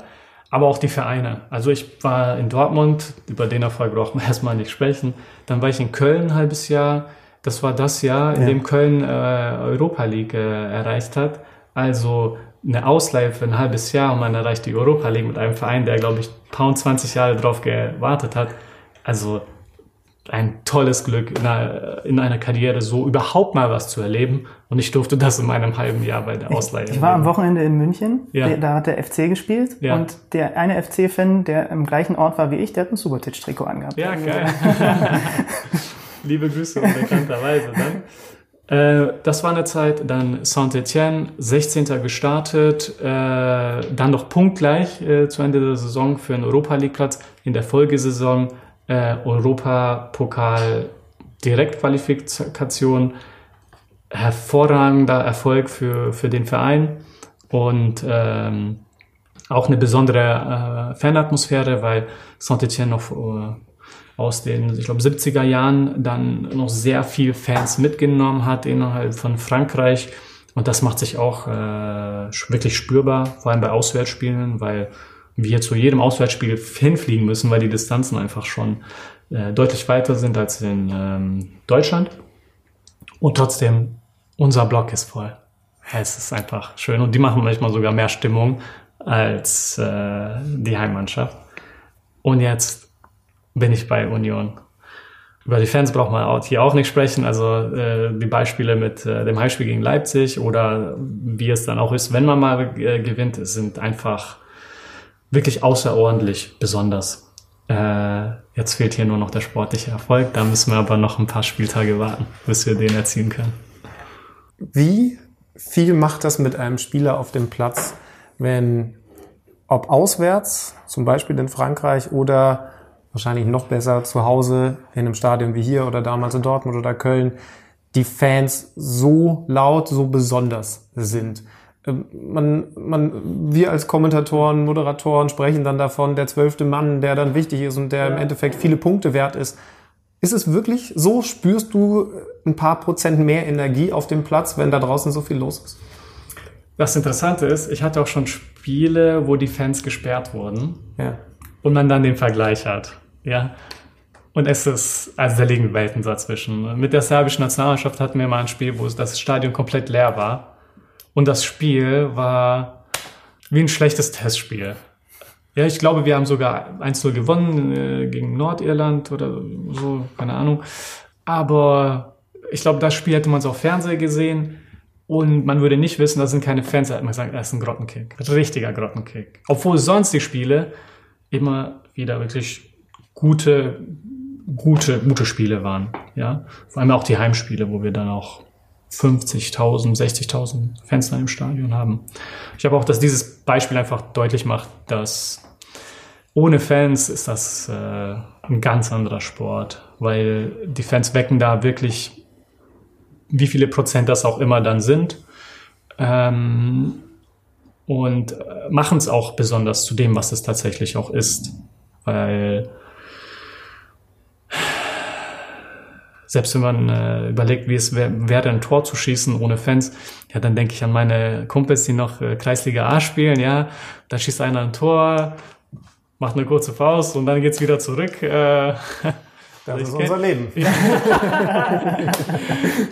aber auch die Vereine. Also ich war in Dortmund, über den Erfolg brauchen wir [laughs] erstmal nicht sprechen. Dann war ich in Köln ein halbes Jahr. Das war das Jahr, in ja. dem Köln äh, Europa League äh, erreicht hat. Also eine Ausleihe für ein halbes Jahr und man erreicht die Europa League mit einem Verein, der, glaube ich, Pound 20 Jahre drauf gewartet hat. Also ein tolles Glück, in einer, in einer, Karriere so überhaupt mal was zu erleben. Und ich durfte das in meinem halben Jahr bei der Ausleihe. Ich, ich war am Wochenende in München, ja. da hat der FC gespielt. Ja. Und der eine FC-Fan, der im gleichen Ort war wie ich, der hat ein Subotic-Trikot angehabt. Ja, geil. [laughs] Liebe Grüße unbekannterweise dann. Äh, das war eine Zeit, dann Saint-Etienne, 16. gestartet, äh, dann noch punktgleich äh, zu Ende der Saison für einen Europa League Platz. In der Folgesaison äh, Europapokal Direktqualifikation, hervorragender Erfolg für, für den Verein und ähm, auch eine besondere äh, Fanatmosphäre, weil Saint-Etienne noch äh, aus den, ich glaube, 70er Jahren dann noch sehr viel Fans mitgenommen hat innerhalb von Frankreich. Und das macht sich auch äh, wirklich spürbar, vor allem bei Auswärtsspielen, weil wir zu jedem Auswärtsspiel hinfliegen müssen, weil die Distanzen einfach schon äh, deutlich weiter sind als in ähm, Deutschland. Und trotzdem, unser Block ist voll. Es ist einfach schön und die machen manchmal sogar mehr Stimmung als äh, die Heimmannschaft. Und jetzt bin ich bei Union. über die Fans braucht man hier auch nicht sprechen. Also äh, die Beispiele mit äh, dem Heimspiel gegen Leipzig oder wie es dann auch ist, wenn man mal äh, gewinnt, sind einfach wirklich außerordentlich besonders. Äh, jetzt fehlt hier nur noch der sportliche Erfolg. Da müssen wir aber noch ein paar Spieltage warten, bis wir den erzielen können. Wie viel macht das mit einem Spieler auf dem Platz, wenn ob auswärts, zum Beispiel in Frankreich oder wahrscheinlich noch besser zu Hause in einem Stadion wie hier oder damals in Dortmund oder Köln, die Fans so laut, so besonders sind. Ähm, man, man, wir als Kommentatoren, Moderatoren sprechen dann davon, der zwölfte Mann, der dann wichtig ist und der im Endeffekt viele Punkte wert ist. Ist es wirklich so? Spürst du ein paar Prozent mehr Energie auf dem Platz, wenn da draußen so viel los ist? Das Interessante ist, ich hatte auch schon Spiele, wo die Fans gesperrt wurden. Ja. Und man dann den Vergleich hat. Ja. Und es ist, also da liegen Welten dazwischen. Mit der serbischen Nationalmannschaft hatten wir mal ein Spiel, wo das Stadion komplett leer war. Und das Spiel war wie ein schlechtes Testspiel. Ja, ich glaube, wir haben sogar 1-0 gewonnen äh, gegen Nordirland oder so, keine Ahnung. Aber ich glaube, das Spiel hätte man so auf Fernseher gesehen und man würde nicht wissen, das sind keine Fans, da hätte man gesagt, das ist ein Grottenkick. Richtiger Grottenkick. Obwohl sonst die Spiele immer wieder wirklich gute, gute, gute Spiele waren. Ja, vor allem auch die Heimspiele, wo wir dann auch 50.000, 60.000 Fans im Stadion haben. Ich habe auch, dass dieses Beispiel einfach deutlich macht, dass ohne Fans ist das äh, ein ganz anderer Sport, weil die Fans wecken da wirklich, wie viele Prozent das auch immer dann sind. Ähm, und äh, machen es auch besonders zu dem, was es tatsächlich auch ist. Weil selbst wenn man äh, überlegt, wie es wäre, wär ein Tor zu schießen ohne Fans, ja, dann denke ich an meine Kumpels, die noch äh, Kreisliga A spielen, ja, da schießt einer ein Tor, macht eine kurze Faust und dann geht's wieder zurück. Äh, [laughs] das ist unser Leben. [laughs] Ja.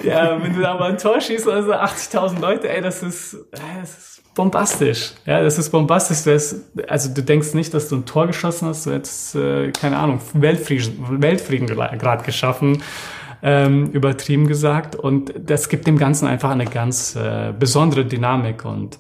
[laughs] ja, wenn du da mal ein Tor schießt, also 80.000 Leute, ey, das ist, das ist bombastisch. Ja, das ist bombastisch. Das, also du denkst nicht, dass du ein Tor geschossen hast, du hättest, äh, keine Ahnung, Weltfrieden, Weltfrieden gerade geschaffen ähm, übertrieben gesagt. Und das gibt dem Ganzen einfach eine ganz äh, besondere Dynamik und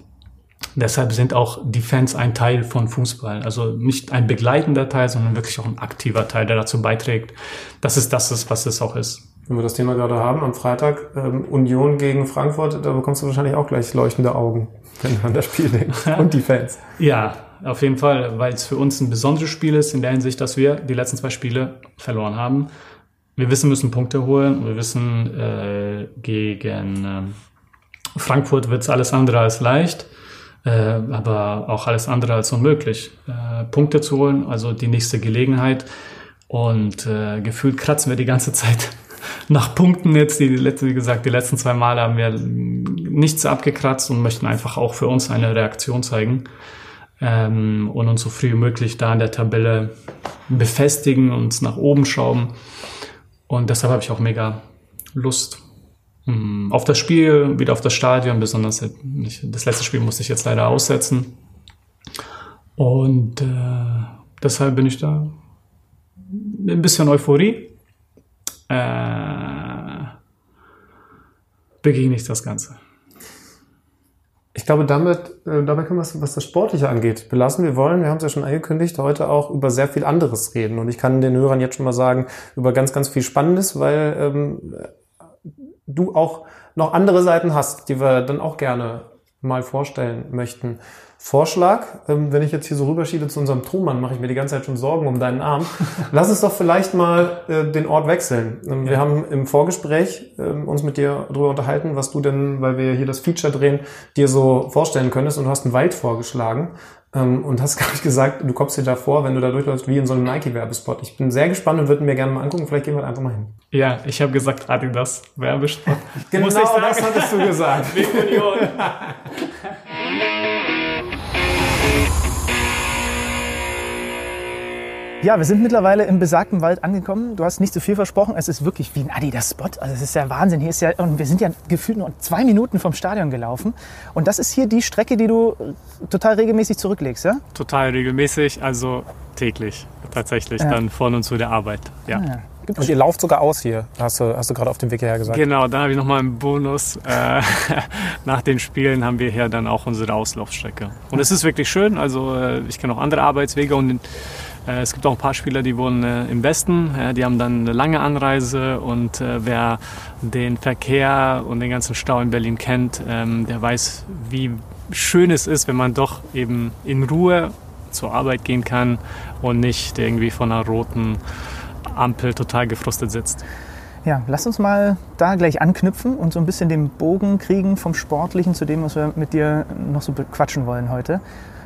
deshalb sind auch die Fans ein Teil von Fußball. Also nicht ein begleitender Teil, sondern wirklich auch ein aktiver Teil, der dazu beiträgt, dass es das ist, was es auch ist. Wenn wir das Thema gerade haben, am Freitag ähm, Union gegen Frankfurt, da bekommst du wahrscheinlich auch gleich leuchtende Augen, [laughs] wenn du an das Spiel denkst. [laughs] Und die Fans. Ja, auf jeden Fall, weil es für uns ein besonderes Spiel ist, in der Hinsicht, dass wir die letzten zwei Spiele verloren haben wir wissen, müssen Punkte holen. Wir wissen, äh, gegen äh, Frankfurt wird es alles andere als leicht, äh, aber auch alles andere als unmöglich, äh, Punkte zu holen, also die nächste Gelegenheit. Und äh, gefühlt kratzen wir die ganze Zeit [laughs] nach Punkten jetzt. Die, wie gesagt, die letzten zwei Male haben wir nichts abgekratzt und möchten einfach auch für uns eine Reaktion zeigen ähm, und uns so früh wie möglich da in der Tabelle befestigen, uns nach oben schrauben. Und deshalb habe ich auch mega Lust hm, auf das Spiel, wieder auf das Stadion, besonders das letzte Spiel musste ich jetzt leider aussetzen. Und äh, deshalb bin ich da ein bisschen Euphorie. Äh, begegne ich das Ganze. Ich glaube, damit, äh, dabei können wir es, was das Sportliche angeht, belassen. Wir wollen, wir haben es ja schon angekündigt, heute auch über sehr viel anderes reden. Und ich kann den Hörern jetzt schon mal sagen, über ganz, ganz viel Spannendes, weil ähm, du auch noch andere Seiten hast, die wir dann auch gerne mal vorstellen möchten. Vorschlag, ähm, wenn ich jetzt hier so rüberschiebe zu unserem Tonmann, mache ich mir die ganze Zeit schon Sorgen um deinen Arm. [laughs] Lass uns doch vielleicht mal äh, den Ort wechseln. Ähm, ja. Wir haben im Vorgespräch ähm, uns mit dir darüber unterhalten, was du denn, weil wir hier das Feature drehen, dir so vorstellen könntest und du hast einen Wald vorgeschlagen und hast, [laughs] glaube ich, gesagt, du kommst dir da vor, wenn du da durchläufst, wie in so einem Nike-Werbespot. Ich bin sehr gespannt und würde mir gerne mal angucken. Vielleicht gehen wir einfach mal hin. Ja, ich habe gesagt, Adidas Werbespot. [laughs] genau das hattest du gesagt. Ja, wir sind mittlerweile im besagten Wald angekommen. Du hast nicht zu viel versprochen. Es ist wirklich wie ein Adidas-Spot. Also es ist ja Wahnsinn. Hier ist ja, und wir sind ja gefühlt nur zwei Minuten vom Stadion gelaufen. Und das ist hier die Strecke, die du total regelmäßig zurücklegst, ja? Total regelmäßig, also täglich tatsächlich, ja. dann von und zu der Arbeit. Ja. Ah, Und ihr lauft sogar aus hier, hast du, hast du gerade auf dem Weg hierher gesagt. Genau, dann habe ich nochmal einen Bonus. Äh, [laughs] nach den Spielen haben wir hier dann auch unsere Auslaufstrecke. Und es ist wirklich schön. Also äh, ich kenne auch andere Arbeitswege und äh, es gibt auch ein paar Spieler, die wohnen äh, im Westen. die haben dann eine lange Anreise und äh, wer den Verkehr und den ganzen Stau in Berlin kennt, ähm, der weiß, wie schön es ist, wenn man doch eben in Ruhe zur Arbeit gehen kann und nicht irgendwie von einer roten Ampel total gefrustet sitzt. Ja, lass uns mal da gleich anknüpfen und so ein bisschen den Bogen kriegen vom Sportlichen zu dem, was wir mit dir noch so quatschen wollen heute.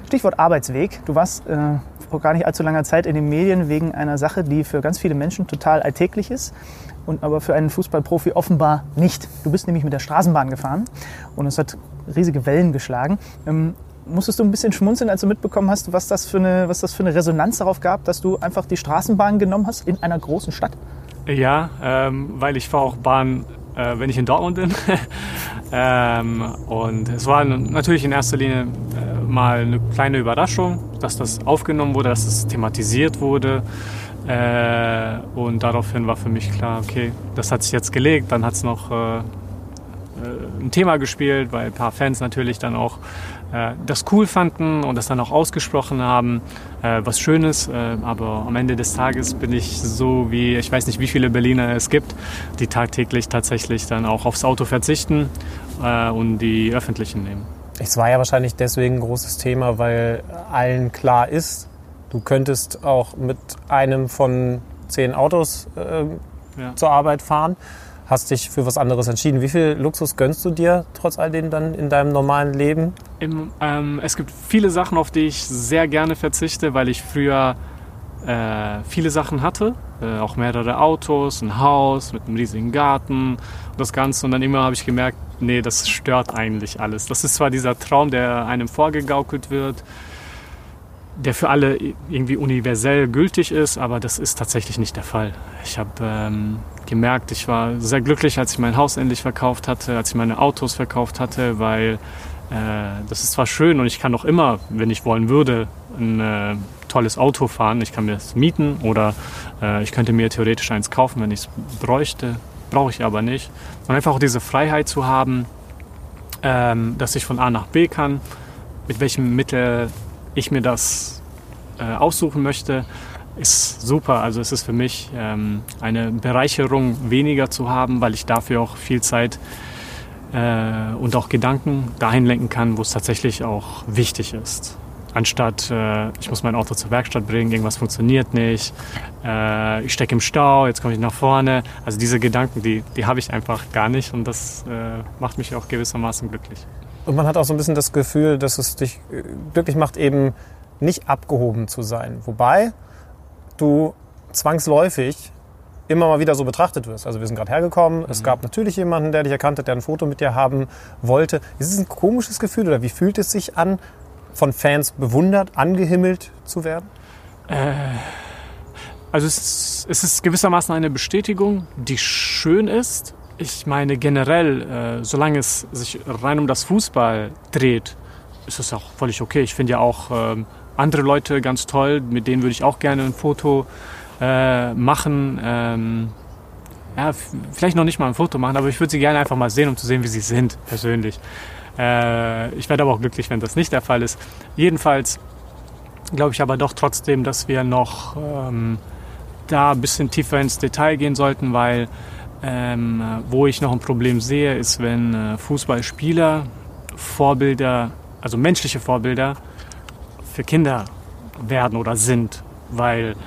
Stichwort Arbeitsweg. Du warst äh, vor gar nicht allzu langer Zeit in den Medien wegen einer Sache, die für ganz viele Menschen total alltäglich ist und aber für einen Fußballprofi offenbar nicht. Du bist nämlich mit der Straßenbahn gefahren und es hat riesige Wellen geschlagen. Ähm, musstest du ein bisschen schmunzeln, als du mitbekommen hast, was das, für eine, was das für eine Resonanz darauf gab, dass du einfach die Straßenbahn genommen hast in einer großen Stadt? Ja, ähm, weil ich fahre auch Bahn, äh, wenn ich in Dortmund bin. [laughs] ähm, und es war natürlich in erster Linie äh, mal eine kleine Überraschung, dass das aufgenommen wurde, dass es thematisiert wurde. Äh, und daraufhin war für mich klar, okay, das hat sich jetzt gelegt. Dann hat es noch äh, äh, ein Thema gespielt, weil ein paar Fans natürlich dann auch das cool fanden und das dann auch ausgesprochen haben, äh, was Schönes. Äh, aber am Ende des Tages bin ich so wie, ich weiß nicht, wie viele Berliner es gibt, die tagtäglich tatsächlich dann auch aufs Auto verzichten äh, und die öffentlichen nehmen. Es war ja wahrscheinlich deswegen ein großes Thema, weil allen klar ist, du könntest auch mit einem von zehn Autos äh, ja. zur Arbeit fahren hast dich für was anderes entschieden. Wie viel Luxus gönnst du dir trotz all dem dann in deinem normalen Leben? Im, ähm, es gibt viele Sachen, auf die ich sehr gerne verzichte, weil ich früher äh, viele Sachen hatte. Äh, auch mehrere Autos, ein Haus mit einem riesigen Garten und das Ganze. Und dann immer habe ich gemerkt, nee, das stört eigentlich alles. Das ist zwar dieser Traum, der einem vorgegaukelt wird, der für alle irgendwie universell gültig ist, aber das ist tatsächlich nicht der Fall. Ich habe ähm, gemerkt, ich war sehr glücklich, als ich mein Haus endlich verkauft hatte, als ich meine Autos verkauft hatte, weil äh, das ist zwar schön und ich kann auch immer, wenn ich wollen würde, ein äh, tolles Auto fahren. Ich kann mir es mieten oder äh, ich könnte mir theoretisch eins kaufen, wenn ich es bräuchte. Brauche ich aber nicht. Und einfach auch diese Freiheit zu haben, ähm, dass ich von A nach B kann, mit welchem Mittel ich mir das äh, aussuchen möchte, ist super. Also es ist für mich ähm, eine Bereicherung, weniger zu haben, weil ich dafür auch viel Zeit äh, und auch Gedanken dahin lenken kann, wo es tatsächlich auch wichtig ist. Anstatt, äh, ich muss mein Auto zur Werkstatt bringen, irgendwas funktioniert nicht, äh, ich stecke im Stau, jetzt komme ich nach vorne. Also diese Gedanken, die, die habe ich einfach gar nicht und das äh, macht mich auch gewissermaßen glücklich. Und man hat auch so ein bisschen das Gefühl, dass es dich äh, glücklich macht, eben nicht abgehoben zu sein. Wobei du zwangsläufig immer mal wieder so betrachtet wirst. Also wir sind gerade hergekommen, mhm. es gab natürlich jemanden, der dich erkannt hat, der ein Foto mit dir haben wollte. Ist es ein komisches Gefühl oder wie fühlt es sich an, von Fans bewundert, angehimmelt zu werden? Äh, also es ist, es ist gewissermaßen eine Bestätigung, die schön ist, ich meine generell, äh, solange es sich rein um das Fußball dreht, ist es auch völlig okay. Ich finde ja auch ähm, andere Leute ganz toll, mit denen würde ich auch gerne ein Foto äh, machen. Ähm, ja, vielleicht noch nicht mal ein Foto machen, aber ich würde sie gerne einfach mal sehen, um zu sehen, wie sie sind, persönlich. Äh, ich werde aber auch glücklich, wenn das nicht der Fall ist. Jedenfalls glaube ich aber doch trotzdem, dass wir noch ähm, da ein bisschen tiefer ins Detail gehen sollten, weil ähm, wo ich noch ein Problem sehe, ist, wenn äh, Fußballspieler Vorbilder, also menschliche Vorbilder für Kinder werden oder sind, weil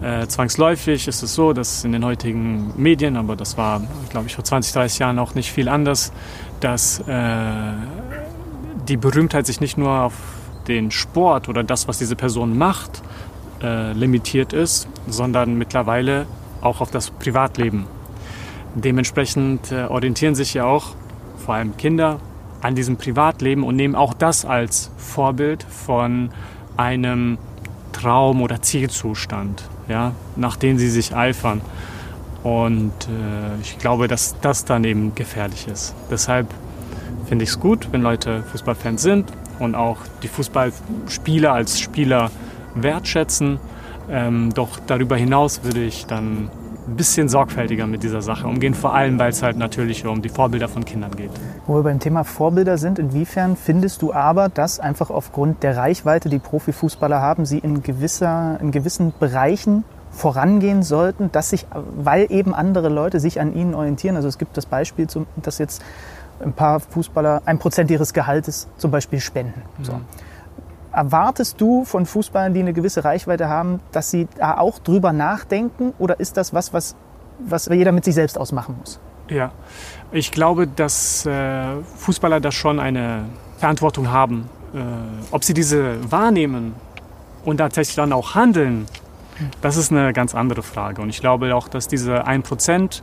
äh, zwangsläufig ist es so, dass in den heutigen Medien, aber das war, glaube ich, vor 20, 30 Jahren auch nicht viel anders, dass äh, die Berühmtheit sich nicht nur auf den Sport oder das, was diese Person macht, äh, limitiert ist, sondern mittlerweile auch auf das Privatleben. Dementsprechend äh, orientieren sich ja auch vor allem Kinder an diesem Privatleben und nehmen auch das als Vorbild von einem Traum oder Zielzustand, ja, nach dem sie sich eifern. Und äh, ich glaube, dass das dann eben gefährlich ist. Deshalb finde ich es gut, wenn Leute Fußballfans sind und auch die Fußballspieler als Spieler wertschätzen. Ähm, doch darüber hinaus würde ich dann ein bisschen sorgfältiger mit dieser Sache umgehen, vor allem weil es halt natürlich um die Vorbilder von Kindern geht. Wo wir beim Thema Vorbilder sind, inwiefern findest du aber, dass einfach aufgrund der Reichweite, die Profifußballer haben, sie in, gewisser, in gewissen Bereichen vorangehen sollten, dass sich, weil eben andere Leute sich an ihnen orientieren. Also es gibt das Beispiel, dass jetzt ein paar Fußballer ein Prozent ihres Gehaltes zum Beispiel spenden. So. Mhm. Erwartest du von Fußballern, die eine gewisse Reichweite haben, dass sie da auch drüber nachdenken? Oder ist das was, was, was jeder mit sich selbst ausmachen muss? Ja, ich glaube, dass äh, Fußballer da schon eine Verantwortung haben. Äh, ob sie diese wahrnehmen und tatsächlich dann auch handeln, das ist eine ganz andere Frage. Und ich glaube auch, dass diese 1%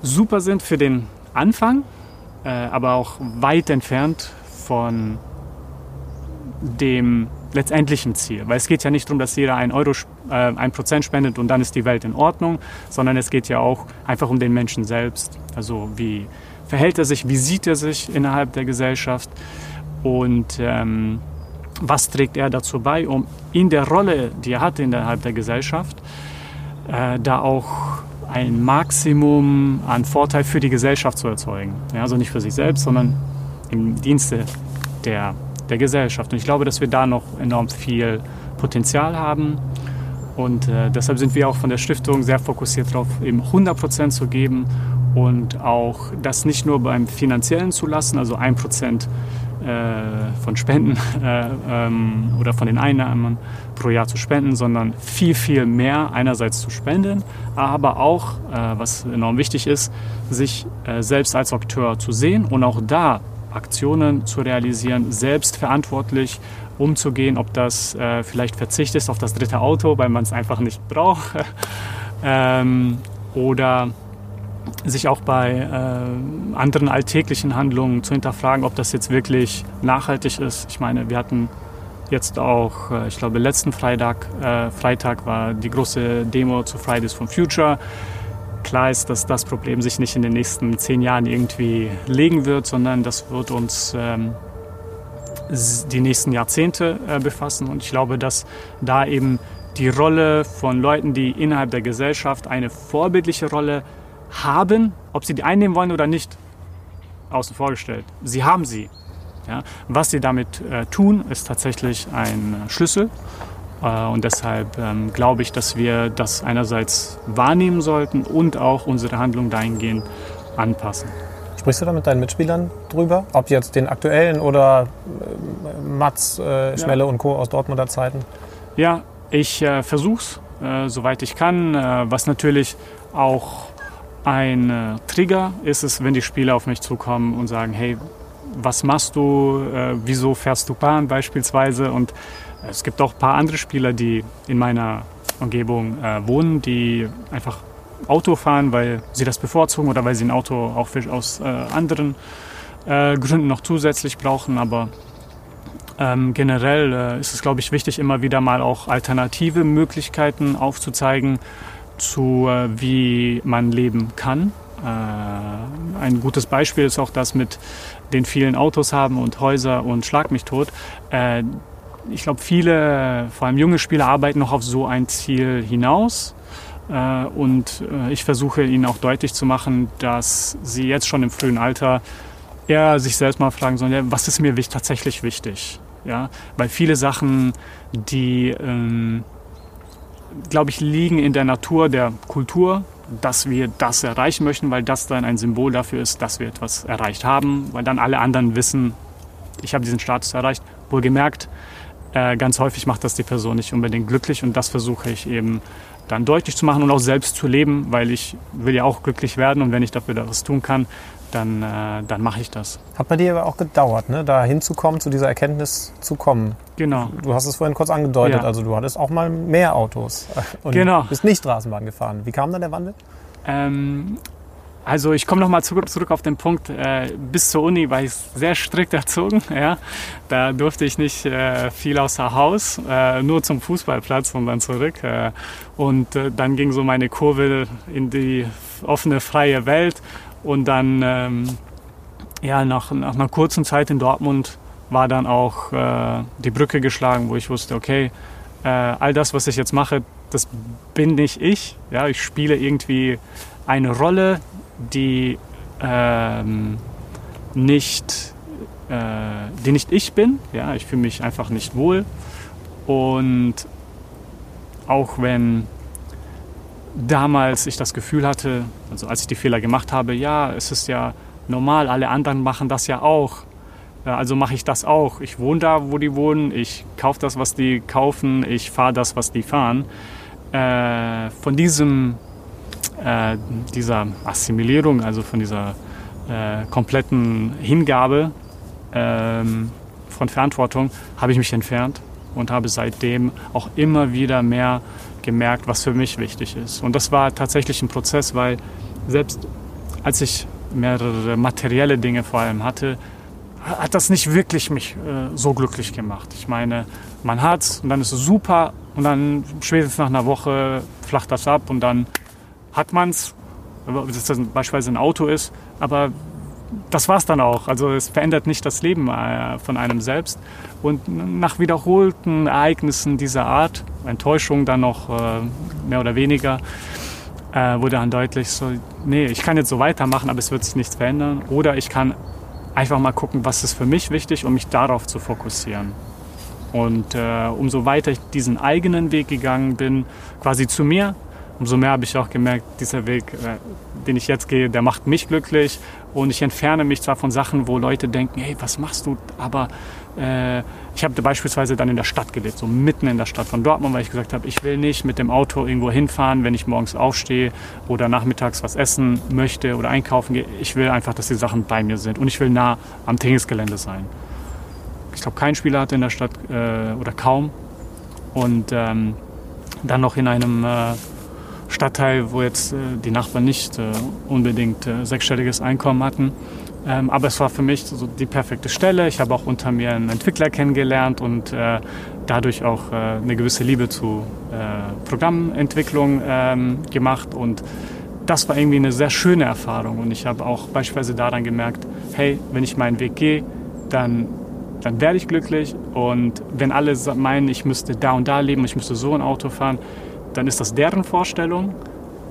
super sind für den Anfang, äh, aber auch weit entfernt von dem letztendlichen Ziel. Weil es geht ja nicht darum, dass jeder ein Euro, äh, Prozent spendet und dann ist die Welt in Ordnung, sondern es geht ja auch einfach um den Menschen selbst. Also wie verhält er sich, wie sieht er sich innerhalb der Gesellschaft und ähm, was trägt er dazu bei, um in der Rolle, die er hat innerhalb der Gesellschaft, äh, da auch ein Maximum an Vorteil für die Gesellschaft zu erzeugen. Ja, also nicht für sich selbst, sondern im Dienste der der Gesellschaft. Und ich glaube, dass wir da noch enorm viel Potenzial haben. Und äh, deshalb sind wir auch von der Stiftung sehr fokussiert darauf, eben 100 Prozent zu geben und auch das nicht nur beim finanziellen zu lassen, also 1 Prozent äh, von Spenden [laughs] äh, ähm, oder von den Einnahmen pro Jahr zu spenden, sondern viel, viel mehr einerseits zu spenden, aber auch, äh, was enorm wichtig ist, sich äh, selbst als Akteur zu sehen und auch da Aktionen zu realisieren, selbst verantwortlich umzugehen, ob das äh, vielleicht Verzicht ist auf das dritte Auto, weil man es einfach nicht braucht, [laughs] ähm, oder sich auch bei äh, anderen alltäglichen Handlungen zu hinterfragen, ob das jetzt wirklich nachhaltig ist. Ich meine, wir hatten jetzt auch, äh, ich glaube, letzten Freitag, äh, Freitag war die große Demo zu Fridays for Future klar ist, dass das Problem sich nicht in den nächsten zehn Jahren irgendwie legen wird, sondern das wird uns ähm, die nächsten Jahrzehnte äh, befassen. Und ich glaube, dass da eben die Rolle von Leuten, die innerhalb der Gesellschaft eine vorbildliche Rolle haben, ob sie die einnehmen wollen oder nicht, außen vor gestellt. Sie haben sie. Ja? Was sie damit äh, tun, ist tatsächlich ein Schlüssel. Äh, und deshalb ähm, glaube ich, dass wir das einerseits wahrnehmen sollten und auch unsere Handlung dahingehend anpassen. Sprichst du da mit deinen Mitspielern drüber? Ob jetzt den aktuellen oder äh, Mats, äh, Schmelle ja. und Co. aus Dortmunder Zeiten? Ja, ich äh, versuche es, äh, soweit ich kann. Äh, was natürlich auch ein äh, Trigger ist, ist, wenn die Spieler auf mich zukommen und sagen, hey, was machst du, wieso fährst du Bahn beispielsweise? Und es gibt auch ein paar andere Spieler, die in meiner Umgebung äh, wohnen, die einfach Auto fahren, weil sie das bevorzugen oder weil sie ein Auto auch für, aus äh, anderen äh, Gründen noch zusätzlich brauchen. Aber ähm, generell äh, ist es, glaube ich, wichtig, immer wieder mal auch alternative Möglichkeiten aufzuzeigen, zu äh, wie man leben kann. Äh, ein gutes Beispiel ist auch das mit den vielen Autos haben und Häuser und Schlag mich tot ich glaube, viele, vor allem junge Spieler, arbeiten noch auf so ein Ziel hinaus. Äh, und äh, ich versuche ihnen auch deutlich zu machen, dass sie jetzt schon im frühen Alter eher sich selbst mal fragen sollen, was ist mir tatsächlich wichtig? Ja, weil viele Sachen, die, ähm, glaube ich, liegen in der Natur der Kultur, dass wir das erreichen möchten, weil das dann ein Symbol dafür ist, dass wir etwas erreicht haben, weil dann alle anderen wissen, ich habe diesen Status erreicht. Wohlgemerkt, äh, ganz häufig macht das die Person nicht unbedingt glücklich und das versuche ich eben dann deutlich zu machen und auch selbst zu leben, weil ich will ja auch glücklich werden und wenn ich dafür was tun kann, dann, äh, dann mache ich das. Hat bei dir aber auch gedauert, ne? da hinzukommen, zu dieser Erkenntnis zu kommen. Genau. Du hast es vorhin kurz angedeutet, ja. also du hattest auch mal mehr Autos [laughs] und genau. bist nicht Straßenbahn gefahren. Wie kam dann der Wandel? Ähm, also ich komme nochmal zurück, zurück auf den Punkt, äh, bis zur Uni war ich sehr strikt [laughs] erzogen. Ja? Da durfte ich nicht äh, viel außer Haus, äh, nur zum Fußballplatz und dann zurück. Äh, und äh, dann ging so meine Kurve in die offene, freie Welt. Und dann, ähm, ja, nach, nach einer kurzen Zeit in Dortmund war dann auch äh, die Brücke geschlagen, wo ich wusste, okay, all das, was ich jetzt mache, das bin nicht ich. Ja, ich spiele irgendwie eine Rolle, die ähm, nicht, äh, die nicht ich bin. Ja, ich fühle mich einfach nicht wohl. Und auch wenn damals ich das Gefühl hatte, also als ich die Fehler gemacht habe, ja, es ist ja normal, alle anderen machen das ja auch. Also mache ich das auch. Ich wohne da, wo die wohnen. Ich kaufe das, was die kaufen. Ich fahre das, was die fahren. Äh, von diesem, äh, dieser Assimilierung, also von dieser äh, kompletten Hingabe ähm, von Verantwortung, habe ich mich entfernt und habe seitdem auch immer wieder mehr gemerkt, was für mich wichtig ist. Und das war tatsächlich ein Prozess, weil selbst als ich mehrere materielle Dinge vor allem hatte, hat das nicht wirklich mich äh, so glücklich gemacht. Ich meine, man hat's und dann ist es super und dann spätestens nach einer Woche flacht das ab und dann hat man's, dass das beispielsweise ein Auto ist, aber das war's dann auch. Also es verändert nicht das Leben äh, von einem selbst. Und nach wiederholten Ereignissen dieser Art, Enttäuschung dann noch äh, mehr oder weniger, äh, wurde dann deutlich so, nee, ich kann jetzt so weitermachen, aber es wird sich nichts verändern. Oder ich kann einfach mal gucken, was ist für mich wichtig, um mich darauf zu fokussieren. Und äh, umso weiter ich diesen eigenen Weg gegangen bin, quasi zu mir, umso mehr habe ich auch gemerkt, dieser Weg, äh, den ich jetzt gehe, der macht mich glücklich. Und ich entferne mich zwar von Sachen, wo Leute denken, hey, was machst du? Aber äh, ich habe beispielsweise dann in der Stadt gelebt, so mitten in der Stadt von Dortmund, weil ich gesagt habe, ich will nicht mit dem Auto irgendwo hinfahren, wenn ich morgens aufstehe oder nachmittags was essen möchte oder einkaufen gehe. Ich will einfach, dass die Sachen bei mir sind und ich will nah am Trainingsgelände sein. Ich glaube, kein Spieler hatte in der Stadt äh, oder kaum. Und ähm, dann noch in einem äh, Stadtteil, wo jetzt äh, die Nachbarn nicht äh, unbedingt äh, sechsstelliges Einkommen hatten. Ähm, aber es war für mich so die perfekte Stelle. Ich habe auch unter mir einen Entwickler kennengelernt und äh, dadurch auch äh, eine gewisse Liebe zu äh, Programmentwicklung ähm, gemacht. Und das war irgendwie eine sehr schöne Erfahrung. Und ich habe auch beispielsweise daran gemerkt, hey, wenn ich meinen Weg gehe, dann, dann werde ich glücklich. Und wenn alle meinen, ich müsste da und da leben, ich müsste so ein Auto fahren, dann ist das deren Vorstellung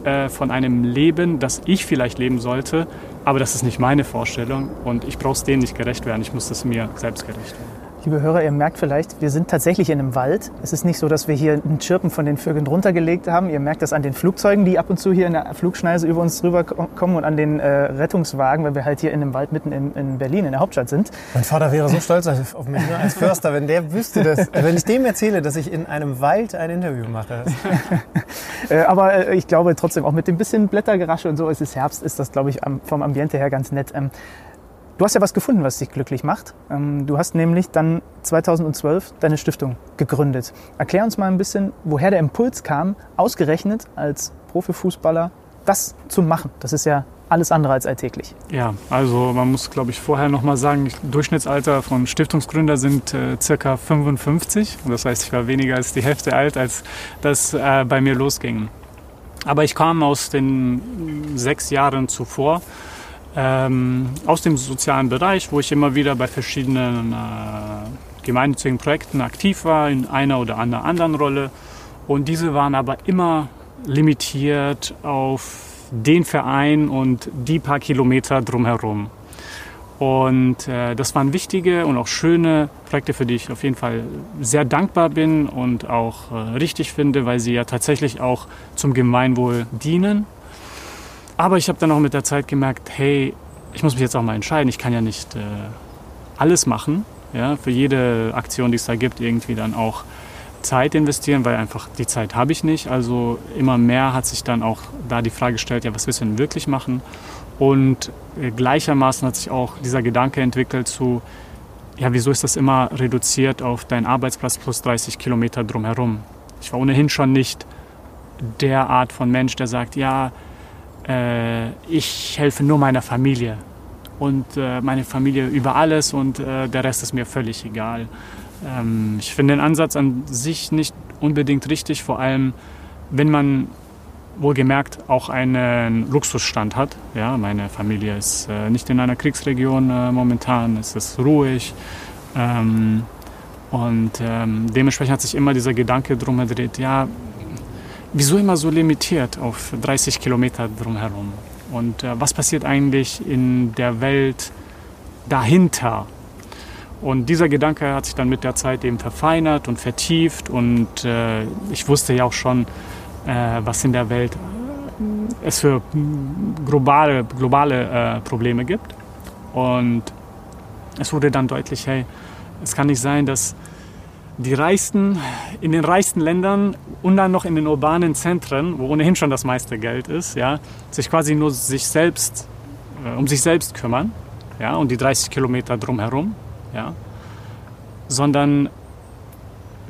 äh, von einem Leben, das ich vielleicht leben sollte. Aber das ist nicht meine Vorstellung und ich brauche es denen nicht gerecht werden. Ich muss das mir selbst gerecht werden. Liebe Hörer, ihr merkt vielleicht, wir sind tatsächlich in einem Wald. Es ist nicht so, dass wir hier ein Chirpen von den Vögeln runtergelegt haben. Ihr merkt das an den Flugzeugen, die ab und zu hier in der Flugschneise über uns drüber kommen und an den äh, Rettungswagen, weil wir halt hier in einem Wald mitten in, in, Berlin, in der Hauptstadt sind. Mein Vater wäre so stolz auf mich ne, als Förster, wenn der wüsste, dass, wenn ich dem erzähle, dass ich in einem Wald ein Interview mache. [laughs] äh, aber äh, ich glaube trotzdem auch mit dem bisschen Blättergerasche und so, es ist Herbst, ist das, glaube ich, vom Ambiente her ganz nett. Ähm, Du hast ja was gefunden, was dich glücklich macht. Ähm, du hast nämlich dann 2012 deine Stiftung gegründet. Erklär uns mal ein bisschen, woher der Impuls kam, ausgerechnet als Profifußballer das zu machen. Das ist ja alles andere als alltäglich. Ja, also man muss, glaube ich, vorher noch mal sagen, Durchschnittsalter von Stiftungsgründer sind äh, circa 55. Das heißt, ich war weniger als die Hälfte alt, als das äh, bei mir losging. Aber ich kam aus den sechs Jahren zuvor ähm, aus dem sozialen Bereich, wo ich immer wieder bei verschiedenen äh, gemeinnützigen Projekten aktiv war, in einer oder anderen Rolle. Und diese waren aber immer limitiert auf den Verein und die paar Kilometer drumherum. Und äh, das waren wichtige und auch schöne Projekte, für die ich auf jeden Fall sehr dankbar bin und auch äh, richtig finde, weil sie ja tatsächlich auch zum Gemeinwohl dienen aber ich habe dann auch mit der Zeit gemerkt, hey, ich muss mich jetzt auch mal entscheiden. Ich kann ja nicht äh, alles machen. Ja, für jede Aktion, die es da gibt, irgendwie dann auch Zeit investieren, weil einfach die Zeit habe ich nicht. Also immer mehr hat sich dann auch da die Frage gestellt, ja, was willst du denn wirklich machen? Und äh, gleichermaßen hat sich auch dieser Gedanke entwickelt zu, ja, wieso ist das immer reduziert auf deinen Arbeitsplatz plus 30 Kilometer drumherum? Ich war ohnehin schon nicht der Art von Mensch, der sagt, ja, äh, ich helfe nur meiner Familie und äh, meine Familie über alles und äh, der Rest ist mir völlig egal. Ähm, ich finde den Ansatz an sich nicht unbedingt richtig, vor allem wenn man wohlgemerkt auch einen Luxusstand hat. Ja, meine Familie ist äh, nicht in einer Kriegsregion äh, momentan, es ist ruhig. Ähm, und ähm, dementsprechend hat sich immer dieser Gedanke drum gedreht, ja, wieso immer so limitiert auf 30 Kilometer drumherum? Und äh, was passiert eigentlich in der Welt dahinter? Und dieser Gedanke hat sich dann mit der Zeit eben verfeinert und vertieft. Und äh, ich wusste ja auch schon, äh, was in der Welt äh, es für globale, globale äh, Probleme gibt. Und es wurde dann deutlich, hey, es kann nicht sein, dass die reichsten, in den reichsten Ländern und dann noch in den urbanen Zentren, wo ohnehin schon das meiste Geld ist, ja, sich quasi nur sich selbst, äh, um sich selbst kümmern, ja, und die 30 Kilometer drumherum, ja, sondern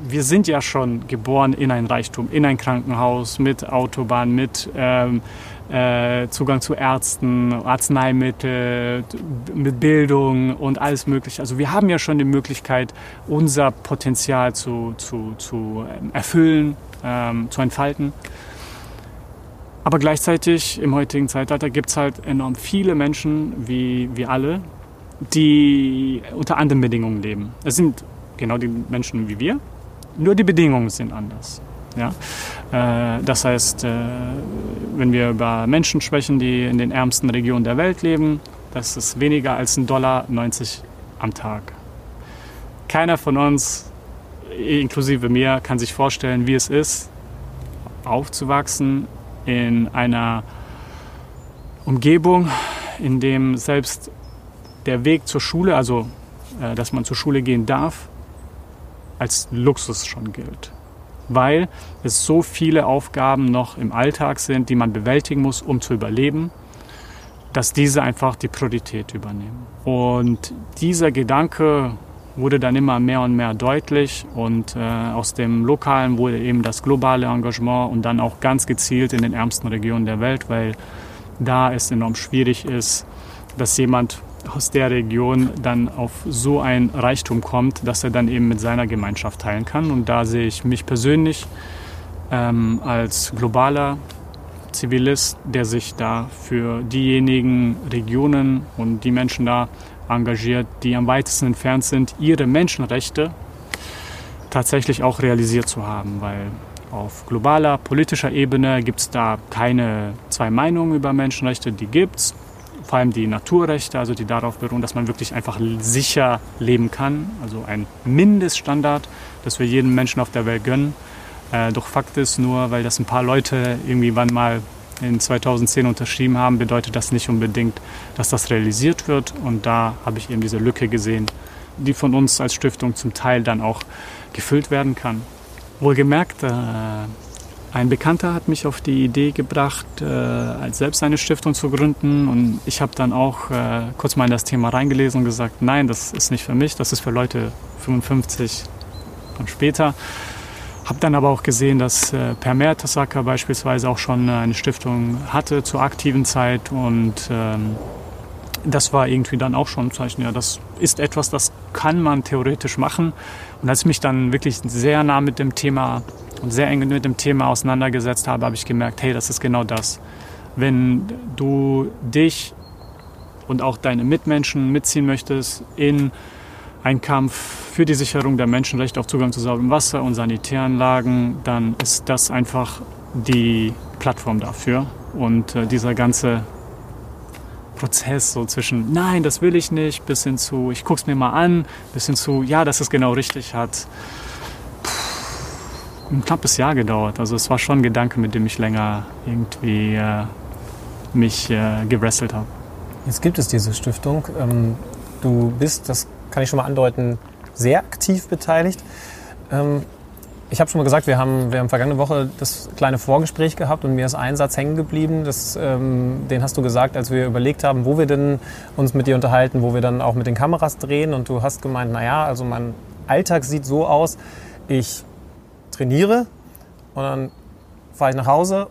wir sind ja schon geboren in ein Reichtum, in ein Krankenhaus, mit Autobahn, mit ähm, äh, Zugang zu Ärzten, Arzneimittel, mit Bildung und alles Mögliche. Also wir haben ja schon die Möglichkeit, unser Potenzial zu, zu, zu ähm, erfüllen, ähm, zu entfalten. Aber gleichzeitig im heutigen Zeitalter gibt es halt enorm viele Menschen, wie wir alle, die unter anderen Bedingungen leben. Es sind genau die Menschen wie wir, nur die Bedingungen sind anders. Ja? Äh, das heißt, äh, wenn wir über Menschen sprechen, die in den ärmsten Regionen der Welt leben, das ist weniger als ein Dollar 90 am Tag. Keiner von uns, inklusive mir, kann sich vorstellen, wie es ist, aufzuwachsen in einer Umgebung, in dem selbst der Weg zur Schule, also äh, dass man zur Schule gehen darf, als Luxus schon gilt weil es so viele Aufgaben noch im Alltag sind, die man bewältigen muss, um zu überleben, dass diese einfach die Priorität übernehmen. Und dieser Gedanke wurde dann immer mehr und mehr deutlich und äh, aus dem Lokalen wurde eben das globale Engagement und dann auch ganz gezielt in den ärmsten Regionen der Welt, weil da es enorm schwierig ist, dass jemand aus der Region dann auf so ein Reichtum kommt, dass er dann eben mit seiner Gemeinschaft teilen kann. Und da sehe ich mich persönlich ähm, als globaler Zivilist, der sich da für diejenigen Regionen und die Menschen da engagiert, die am weitesten entfernt sind, ihre Menschenrechte tatsächlich auch realisiert zu haben, weil auf globaler politischer Ebene gibt es da keine zwei Meinungen über Menschenrechte, die gibt es vor allem die Naturrechte, also die darauf beruhen, dass man wirklich einfach sicher leben kann. Also ein Mindeststandard, das wir jedem Menschen auf der Welt gönnen. Äh, doch Fakt ist nur, weil das ein paar Leute irgendwie wann mal in 2010 unterschrieben haben, bedeutet das nicht unbedingt, dass das realisiert wird. Und da habe ich eben diese Lücke gesehen, die von uns als Stiftung zum Teil dann auch gefüllt werden kann. Wohlgemerkt, äh, ein Bekannter hat mich auf die Idee gebracht, äh, selbst eine Stiftung zu gründen. Und ich habe dann auch äh, kurz mal in das Thema reingelesen und gesagt, nein, das ist nicht für mich, das ist für Leute 55 und später. Habe dann aber auch gesehen, dass äh, Per Mertesacker beispielsweise auch schon eine Stiftung hatte zur aktiven Zeit. Und ähm, das war irgendwie dann auch schon ein Zeichen, ja, das ist etwas, das kann man theoretisch machen. Und als ich mich dann wirklich sehr nah mit dem Thema und sehr eng mit dem Thema auseinandergesetzt habe, habe ich gemerkt, hey, das ist genau das. Wenn du dich und auch deine Mitmenschen mitziehen möchtest in einen Kampf für die Sicherung der Menschenrechte auf Zugang zu sauberem Wasser und Sanitäranlagen, dann ist das einfach die Plattform dafür. Und äh, dieser ganze Prozess so zwischen nein, das will ich nicht, bis hin zu ich gucke es mir mal an, bis hin zu ja, das ist genau richtig hat ein knappes Jahr gedauert. Also es war schon ein Gedanke, mit dem ich länger irgendwie äh, mich äh, gewrestelt habe. Jetzt gibt es diese Stiftung. Ähm, du bist, das kann ich schon mal andeuten, sehr aktiv beteiligt. Ähm, ich habe schon mal gesagt, wir haben, wir haben vergangene Woche das kleine Vorgespräch gehabt und mir ist ein Satz hängen geblieben. Das, ähm, den hast du gesagt, als wir überlegt haben, wo wir denn uns mit dir unterhalten, wo wir dann auch mit den Kameras drehen. Und du hast gemeint, naja, also mein Alltag sieht so aus, ich trainiere und dann fahre ich nach Hause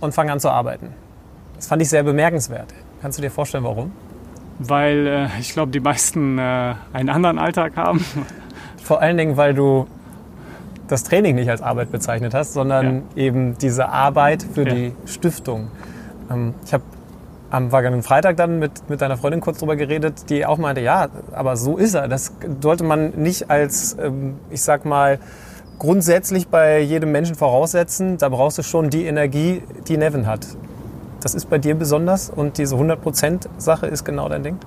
und fange an zu arbeiten. Das fand ich sehr bemerkenswert. Kannst du dir vorstellen, warum? Weil äh, ich glaube, die meisten äh, einen anderen Alltag haben. [laughs] Vor allen Dingen, weil du das Training nicht als Arbeit bezeichnet hast, sondern ja. eben diese Arbeit für ja. die Stiftung. Ähm, ich habe am vergangenen Freitag dann mit, mit deiner Freundin kurz drüber geredet, die auch meinte, ja, aber so ist er. Das sollte man nicht als, ähm, ich sag mal, grundsätzlich bei jedem Menschen voraussetzen, da brauchst du schon die Energie, die Nevin hat. Das ist bei dir besonders und diese 100%-Sache ist genau dein Ding?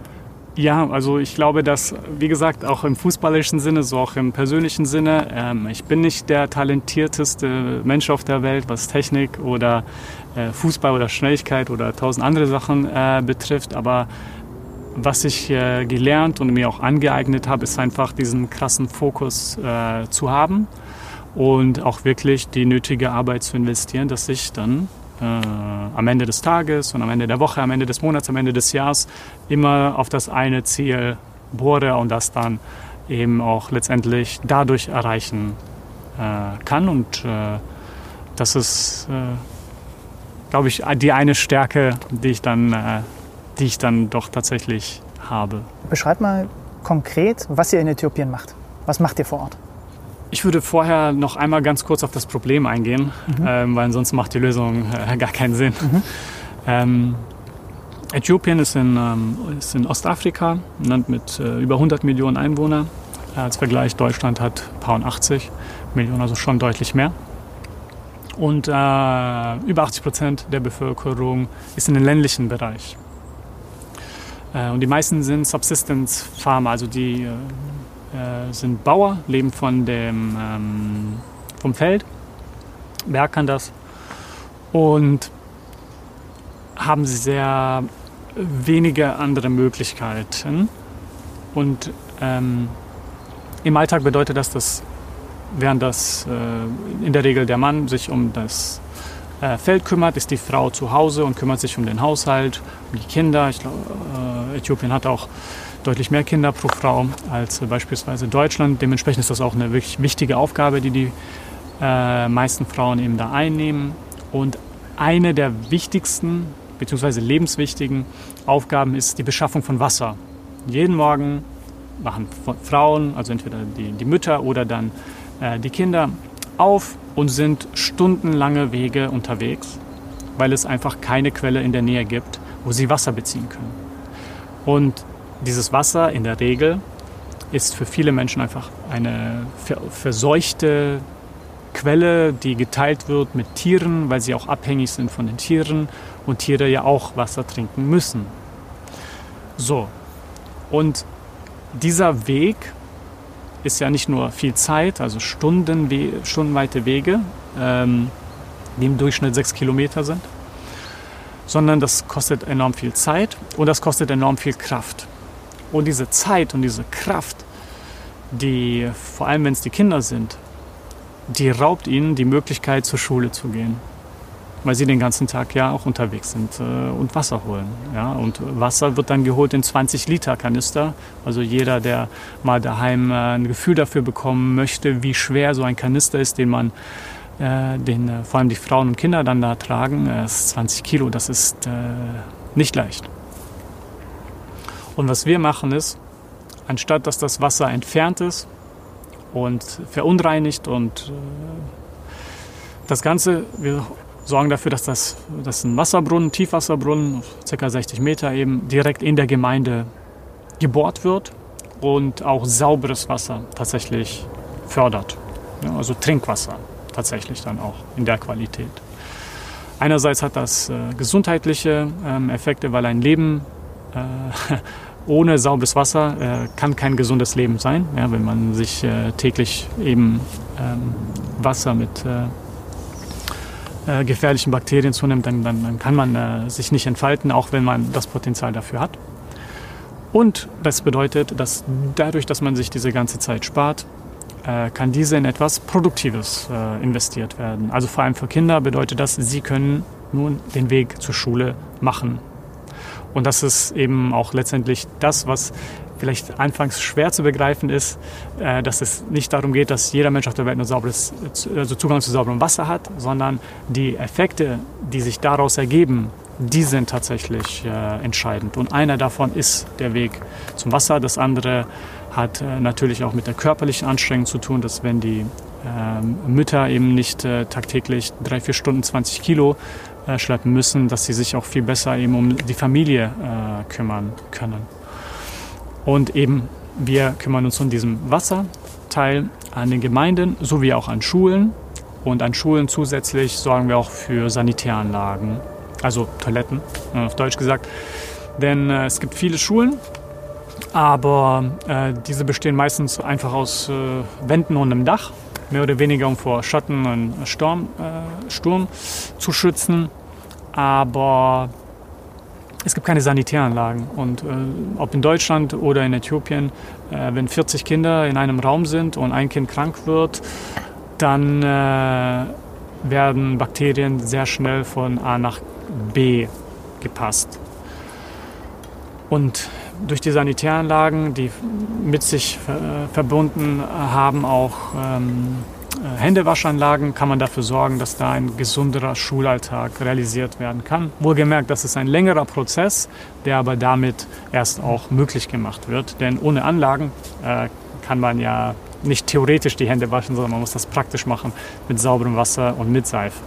Ja, also ich glaube, dass, wie gesagt, auch im fußballischen Sinne, so auch im persönlichen Sinne, ähm, ich bin nicht der talentierteste Mensch auf der Welt, was Technik oder äh, Fußball oder Schnelligkeit oder tausend andere Sachen äh, betrifft, aber was ich äh, gelernt und mir auch angeeignet habe, ist einfach diesen krassen Fokus äh, zu haben und auch wirklich die nötige Arbeit zu investieren, dass ich dann äh, am Ende des Tages und am Ende der Woche, am Ende des Monats, am Ende des Jahres immer auf das eine Ziel bohre und das dann eben auch letztendlich dadurch erreichen äh, kann. Und äh, das ist, äh, glaube ich, die eine Stärke, die ich dann, äh, die ich dann doch tatsächlich habe. Beschreib mal konkret, was ihr in Äthiopien macht. Was macht ihr vor Ort? Ich würde vorher noch einmal ganz kurz auf das Problem eingehen, mhm. ähm, weil sonst macht die Lösung äh, gar keinen Sinn. Mhm. Ähm, Äthiopien ist in, ähm, ist in Ostafrika, ein Land mit äh, über 100 Millionen Einwohnern. Äh, als Vergleich, Deutschland hat ein paar und 80 Millionen, also schon deutlich mehr. Und äh, über 80 Prozent der Bevölkerung ist in den ländlichen Bereich. Äh, und die meisten sind Subsistence Farmer, also die äh, sind Bauer, leben von dem, ähm, vom Feld, werkern das und haben sehr wenige andere Möglichkeiten. Und ähm, im Alltag bedeutet das, dass während das äh, in der Regel der Mann sich um das äh, Feld kümmert, ist die Frau zu Hause und kümmert sich um den Haushalt, um die Kinder. Ich glaube, äh, Äthiopien hat auch deutlich mehr Kinder pro Frau als beispielsweise Deutschland. Dementsprechend ist das auch eine wirklich wichtige Aufgabe, die die äh, meisten Frauen eben da einnehmen. Und eine der wichtigsten bzw. lebenswichtigen Aufgaben ist die Beschaffung von Wasser. Jeden Morgen machen Frauen, also entweder die, die Mütter oder dann äh, die Kinder, auf und sind stundenlange Wege unterwegs, weil es einfach keine Quelle in der Nähe gibt, wo sie Wasser beziehen können. Und dieses Wasser in der Regel ist für viele Menschen einfach eine verseuchte Quelle, die geteilt wird mit Tieren, weil sie auch abhängig sind von den Tieren und Tiere ja auch Wasser trinken müssen. So, und dieser Weg ist ja nicht nur viel Zeit, also Stunden, stundenweite Wege, ähm, die im Durchschnitt sechs Kilometer sind, sondern das kostet enorm viel Zeit und das kostet enorm viel Kraft. Und diese Zeit und diese Kraft, die, vor allem wenn es die Kinder sind, die raubt ihnen die Möglichkeit, zur Schule zu gehen. Weil sie den ganzen Tag ja auch unterwegs sind äh, und Wasser holen. Ja? Und Wasser wird dann geholt in 20 Liter Kanister. Also jeder, der mal daheim äh, ein Gefühl dafür bekommen möchte, wie schwer so ein Kanister ist, den man, äh, den äh, vor allem die Frauen und Kinder dann da tragen, äh, ist 20 Kilo. Das ist äh, nicht leicht. Und was wir machen ist, anstatt dass das Wasser entfernt ist und verunreinigt und äh, das Ganze, wir sorgen dafür, dass das dass ein Wasserbrunnen, Tiefwasserbrunnen, ca. 60 Meter eben direkt in der Gemeinde gebohrt wird und auch sauberes Wasser tatsächlich fördert. Ja, also Trinkwasser tatsächlich dann auch in der Qualität. Einerseits hat das äh, gesundheitliche ähm, Effekte, weil ein Leben [laughs] ohne sauberes Wasser äh, kann kein gesundes Leben sein. Ja, wenn man sich äh, täglich eben ähm, Wasser mit äh, äh, gefährlichen Bakterien zunimmt, dann, dann, dann kann man äh, sich nicht entfalten, auch wenn man das Potenzial dafür hat. Und das bedeutet, dass dadurch, dass man sich diese ganze Zeit spart, äh, kann diese in etwas Produktives investiert werden. Also vor allem für Kinder bedeutet das, sie können nun den Weg zur Schule machen und das ist eben auch letztendlich das, was vielleicht anfangs schwer zu begreifen ist, äh, dass es nicht darum geht, dass jeder Mensch auf der Welt nur sauberes, also Zugang zu sauberem Wasser hat, sondern die Effekte, die sich daraus ergeben, die sind tatsächlich äh, entscheidend. Und einer davon ist der Weg zum Wasser. Das andere hat äh, natürlich auch mit der körperlichen Anstrengung zu tun, dass wenn die ähm, Mütter eben nicht tagtäglich drei, vier Stunden 20 Kilo schleppen müssen, dass sie sich auch viel besser eben um die Familie äh, kümmern können. Und eben wir kümmern uns um diesem Wasser teil an den Gemeinden sowie auch an Schulen. Und an Schulen zusätzlich sorgen wir auch für Sanitäranlagen, also Toiletten, auf Deutsch gesagt. Denn äh, es gibt viele Schulen, aber äh, diese bestehen meistens einfach aus äh, Wänden und einem Dach, mehr oder weniger um vor Schatten und Sturm, äh, Sturm zu schützen. Aber es gibt keine Sanitäranlagen. Und äh, ob in Deutschland oder in Äthiopien, äh, wenn 40 Kinder in einem Raum sind und ein Kind krank wird, dann äh, werden Bakterien sehr schnell von A nach B gepasst. Und durch die Sanitäranlagen, die mit sich äh, verbunden haben, auch ähm, äh, Händewaschanlagen kann man dafür sorgen, dass da ein gesunderer Schulalltag realisiert werden kann. Wohlgemerkt, das ist ein längerer Prozess, der aber damit erst auch möglich gemacht wird. Denn ohne Anlagen äh, kann man ja nicht theoretisch die Hände waschen, sondern man muss das praktisch machen mit sauberem Wasser und mit Seife.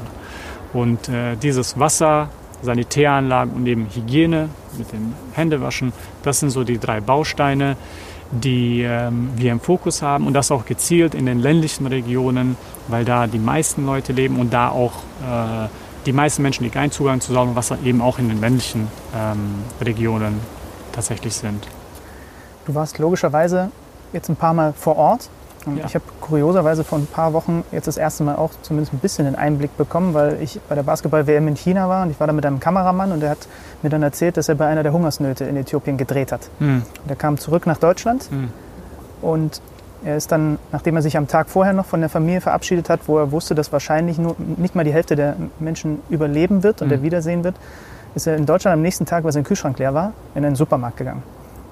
Und äh, dieses Wasser, Sanitäranlagen und eben Hygiene mit dem Händewaschen, das sind so die drei Bausteine, die ähm, wir im Fokus haben und das auch gezielt in den ländlichen Regionen, weil da die meisten Leute leben und da auch äh, die meisten Menschen, die keinen Zugang zu sauberem Wasser eben auch in den ländlichen ähm, Regionen tatsächlich sind. Du warst logischerweise jetzt ein paar Mal vor Ort ja. Ich habe kurioserweise vor ein paar Wochen jetzt das erste Mal auch zumindest ein bisschen den Einblick bekommen, weil ich bei der Basketball-WM in China war und ich war da mit einem Kameramann und der hat mir dann erzählt, dass er bei einer der Hungersnöte in Äthiopien gedreht hat. Mhm. Der kam zurück nach Deutschland mhm. und er ist dann, nachdem er sich am Tag vorher noch von der Familie verabschiedet hat, wo er wusste, dass wahrscheinlich nur, nicht mal die Hälfte der Menschen überleben wird und mhm. er wiedersehen wird, ist er in Deutschland am nächsten Tag, weil sein Kühlschrank leer war, in einen Supermarkt gegangen.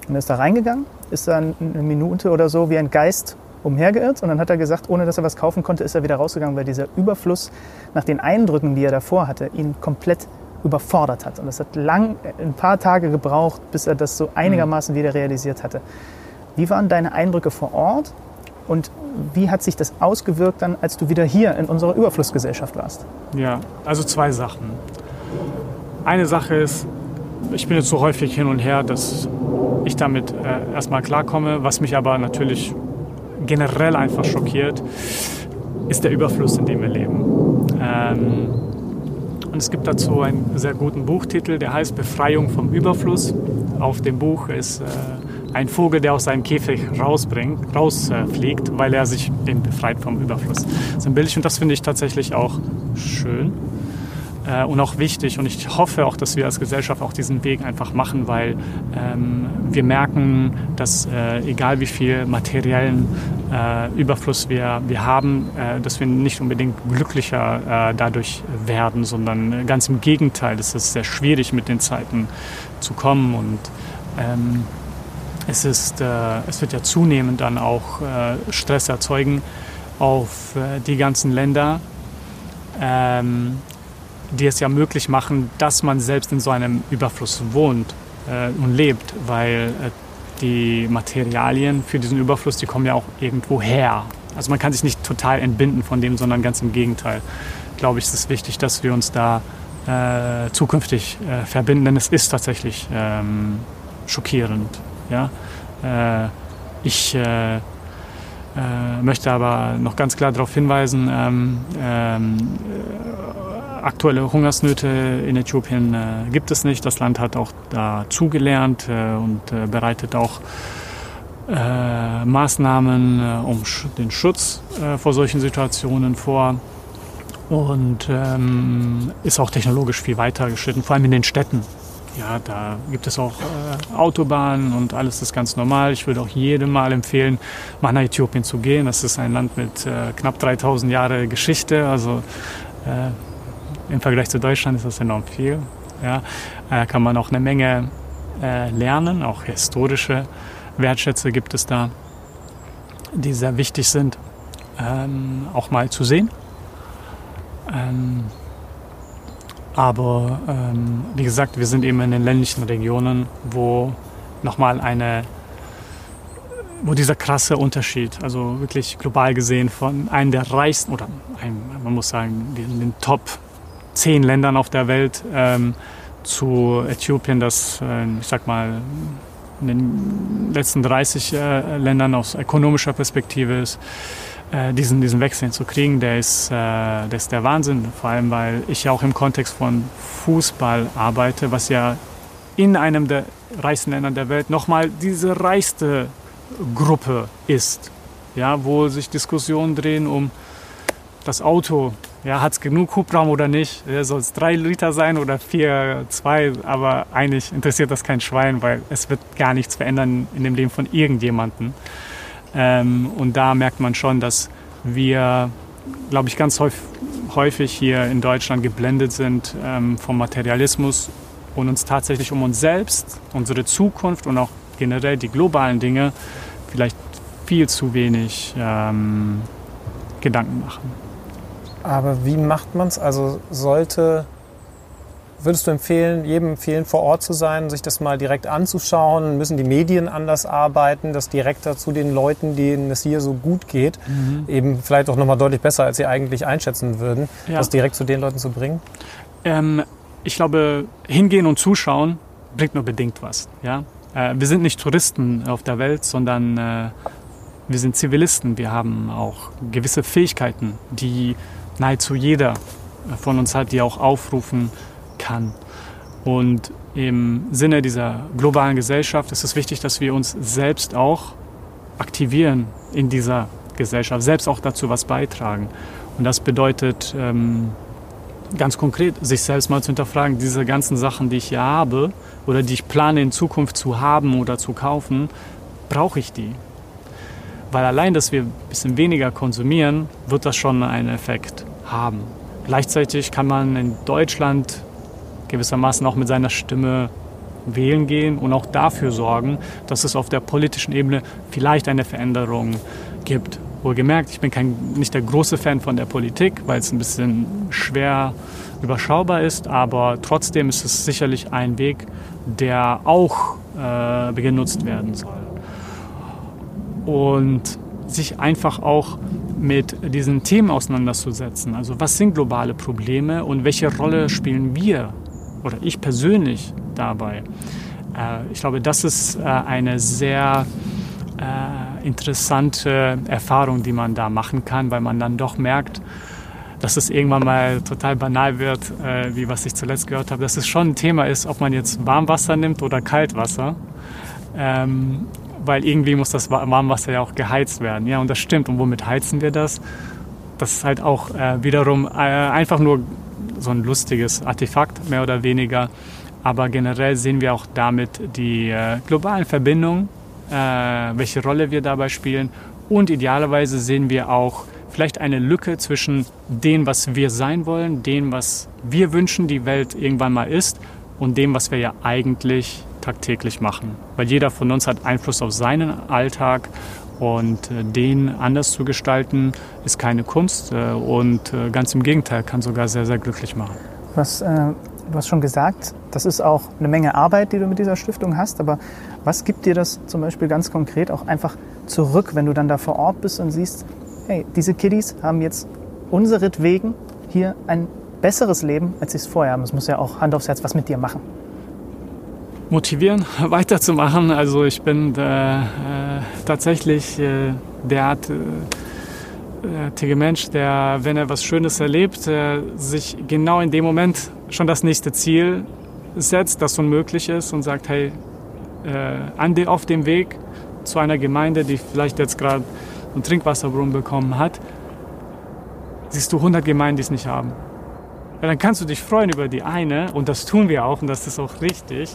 Und er ist da reingegangen, ist dann eine Minute oder so wie ein Geist umhergeirrt und dann hat er gesagt, ohne dass er was kaufen konnte, ist er wieder rausgegangen, weil dieser Überfluss nach den Eindrücken, die er davor hatte, ihn komplett überfordert hat. Und es hat lang, ein paar Tage gebraucht, bis er das so einigermaßen wieder realisiert hatte. Wie waren deine Eindrücke vor Ort und wie hat sich das ausgewirkt dann, als du wieder hier in unserer Überflussgesellschaft warst? Ja, also zwei Sachen. Eine Sache ist, ich bin jetzt so häufig hin und her, dass ich damit äh, erstmal klarkomme, was mich aber natürlich generell einfach schockiert, ist der Überfluss, in dem wir leben. Ähm, und es gibt dazu einen sehr guten Buchtitel, der heißt Befreiung vom Überfluss. Auf dem Buch ist äh, ein Vogel, der aus seinem Käfig rausbringt, rausfliegt, äh, weil er sich eben befreit vom Überfluss. Das ist ein Bild und das finde ich tatsächlich auch schön äh, und auch wichtig. Und ich hoffe auch, dass wir als Gesellschaft auch diesen Weg einfach machen, weil ähm, wir merken, dass äh, egal wie viel materiellen äh, Überfluss wir, wir haben, äh, dass wir nicht unbedingt glücklicher äh, dadurch werden, sondern ganz im Gegenteil. Es ist sehr schwierig, mit den Zeiten zu kommen und ähm, es, ist, äh, es wird ja zunehmend dann auch Stress erzeugen auf die ganzen Länder. Ähm, die es ja möglich machen, dass man selbst in so einem Überfluss wohnt äh, und lebt, weil äh, die Materialien für diesen Überfluss, die kommen ja auch irgendwo her. Also man kann sich nicht total entbinden von dem, sondern ganz im Gegenteil. Glaube ich, ist es wichtig, dass wir uns da äh, zukünftig äh, verbinden, denn es ist tatsächlich ähm, schockierend. Ja? Äh, ich äh, möchte aber noch ganz klar darauf hinweisen, ähm, ähm, aktuelle Hungersnöte in Äthiopien äh, gibt es nicht. Das Land hat auch dazugelernt äh, und äh, bereitet auch äh, Maßnahmen äh, um sch den Schutz äh, vor solchen Situationen vor und ähm, ist auch technologisch viel weiter geschritten, vor allem in den Städten. Ja, da gibt es auch Autobahnen und alles ist ganz normal. Ich würde auch jedem mal empfehlen, mal nach Äthiopien zu gehen. Das ist ein Land mit knapp 3000 Jahre Geschichte. Also im Vergleich zu Deutschland ist das enorm viel. Ja, äh, kann man auch eine Menge äh, lernen, auch historische Wertschätze gibt es da, die sehr wichtig sind, ähm, auch mal zu sehen. Ähm, aber ähm, wie gesagt, wir sind eben in den ländlichen Regionen, wo nochmal eine, wo dieser krasse Unterschied, also wirklich global gesehen von einem der reichsten oder einem, man muss sagen, den, den Top zehn Ländern auf der Welt ähm, zu Äthiopien, das, äh, ich sag mal, in den letzten 30 äh, Ländern aus ökonomischer Perspektive ist, äh, diesen, diesen Wechsel hinzukriegen, der ist, äh, der ist der Wahnsinn. Vor allem, weil ich ja auch im Kontext von Fußball arbeite, was ja in einem der reichsten Länder der Welt nochmal diese reichste Gruppe ist. Ja, wo sich Diskussionen drehen um das Auto. Ja, hat es genug Hubraum oder nicht? Soll es drei Liter sein oder vier, zwei? Aber eigentlich interessiert das kein Schwein, weil es wird gar nichts verändern in dem Leben von irgendjemandem. Ähm, und da merkt man schon, dass wir, glaube ich, ganz häufig hier in Deutschland geblendet sind ähm, vom Materialismus und uns tatsächlich um uns selbst, unsere Zukunft und auch generell die globalen Dinge vielleicht viel zu wenig ähm, Gedanken machen. Aber wie macht man es? Also sollte, würdest du empfehlen, jedem empfehlen, vor Ort zu sein, sich das mal direkt anzuschauen? Müssen die Medien anders arbeiten, das direkter zu den Leuten, denen es hier so gut geht, mhm. eben vielleicht auch nochmal deutlich besser, als sie eigentlich einschätzen würden, ja. das direkt zu den Leuten zu bringen? Ähm, ich glaube, hingehen und zuschauen bringt nur bedingt was. Ja? Äh, wir sind nicht Touristen auf der Welt, sondern äh, wir sind Zivilisten. Wir haben auch gewisse Fähigkeiten, die nahezu jeder von uns hat, die auch aufrufen kann. Und im Sinne dieser globalen Gesellschaft ist es wichtig, dass wir uns selbst auch aktivieren in dieser Gesellschaft, selbst auch dazu was beitragen. Und das bedeutet ähm, ganz konkret, sich selbst mal zu hinterfragen, diese ganzen Sachen, die ich hier habe oder die ich plane in Zukunft zu haben oder zu kaufen, brauche ich die? Weil allein, dass wir ein bisschen weniger konsumieren, wird das schon einen Effekt haben. Gleichzeitig kann man in Deutschland gewissermaßen auch mit seiner Stimme wählen gehen und auch dafür sorgen, dass es auf der politischen Ebene vielleicht eine Veränderung gibt. Wohlgemerkt, ich bin kein, nicht der große Fan von der Politik, weil es ein bisschen schwer überschaubar ist, aber trotzdem ist es sicherlich ein Weg, der auch äh, genutzt werden soll und sich einfach auch mit diesen Themen auseinanderzusetzen. Also was sind globale Probleme und welche Rolle spielen wir oder ich persönlich dabei? Äh, ich glaube, das ist äh, eine sehr äh, interessante Erfahrung, die man da machen kann, weil man dann doch merkt, dass es irgendwann mal total banal wird, wie was ich zuletzt gehört habe, dass es schon ein Thema ist, ob man jetzt Warmwasser nimmt oder Kaltwasser. Ähm, weil irgendwie muss das Warmwasser ja auch geheizt werden. Ja, und das stimmt. Und womit heizen wir das? Das ist halt auch äh, wiederum äh, einfach nur so ein lustiges Artefakt, mehr oder weniger. Aber generell sehen wir auch damit die äh, globalen Verbindungen, äh, welche Rolle wir dabei spielen. Und idealerweise sehen wir auch vielleicht eine Lücke zwischen dem, was wir sein wollen, dem, was wir wünschen, die Welt irgendwann mal ist, und dem, was wir ja eigentlich tagtäglich machen. Weil jeder von uns hat Einfluss auf seinen Alltag und äh, den anders zu gestalten, ist keine Kunst äh, und äh, ganz im Gegenteil, kann sogar sehr, sehr glücklich machen. Was, äh, du hast schon gesagt, das ist auch eine Menge Arbeit, die du mit dieser Stiftung hast, aber was gibt dir das zum Beispiel ganz konkret auch einfach zurück, wenn du dann da vor Ort bist und siehst, hey, diese Kiddies haben jetzt unseretwegen hier ein besseres Leben, als sie es vorher haben. Das muss ja auch Hand aufs Herz was mit dir machen motivieren, [laughs] weiterzumachen. Also ich bin äh, äh, tatsächlich äh, derartige äh, Mensch, der, wenn er was Schönes erlebt, äh, sich genau in dem Moment schon das nächste Ziel setzt, das unmöglich ist und sagt, hey, äh, auf dem Weg zu einer Gemeinde, die vielleicht jetzt gerade einen Trinkwasserbrunnen bekommen hat, siehst du 100 Gemeinden, die es nicht haben. Ja, dann kannst du dich freuen über die eine und das tun wir auch und das ist auch richtig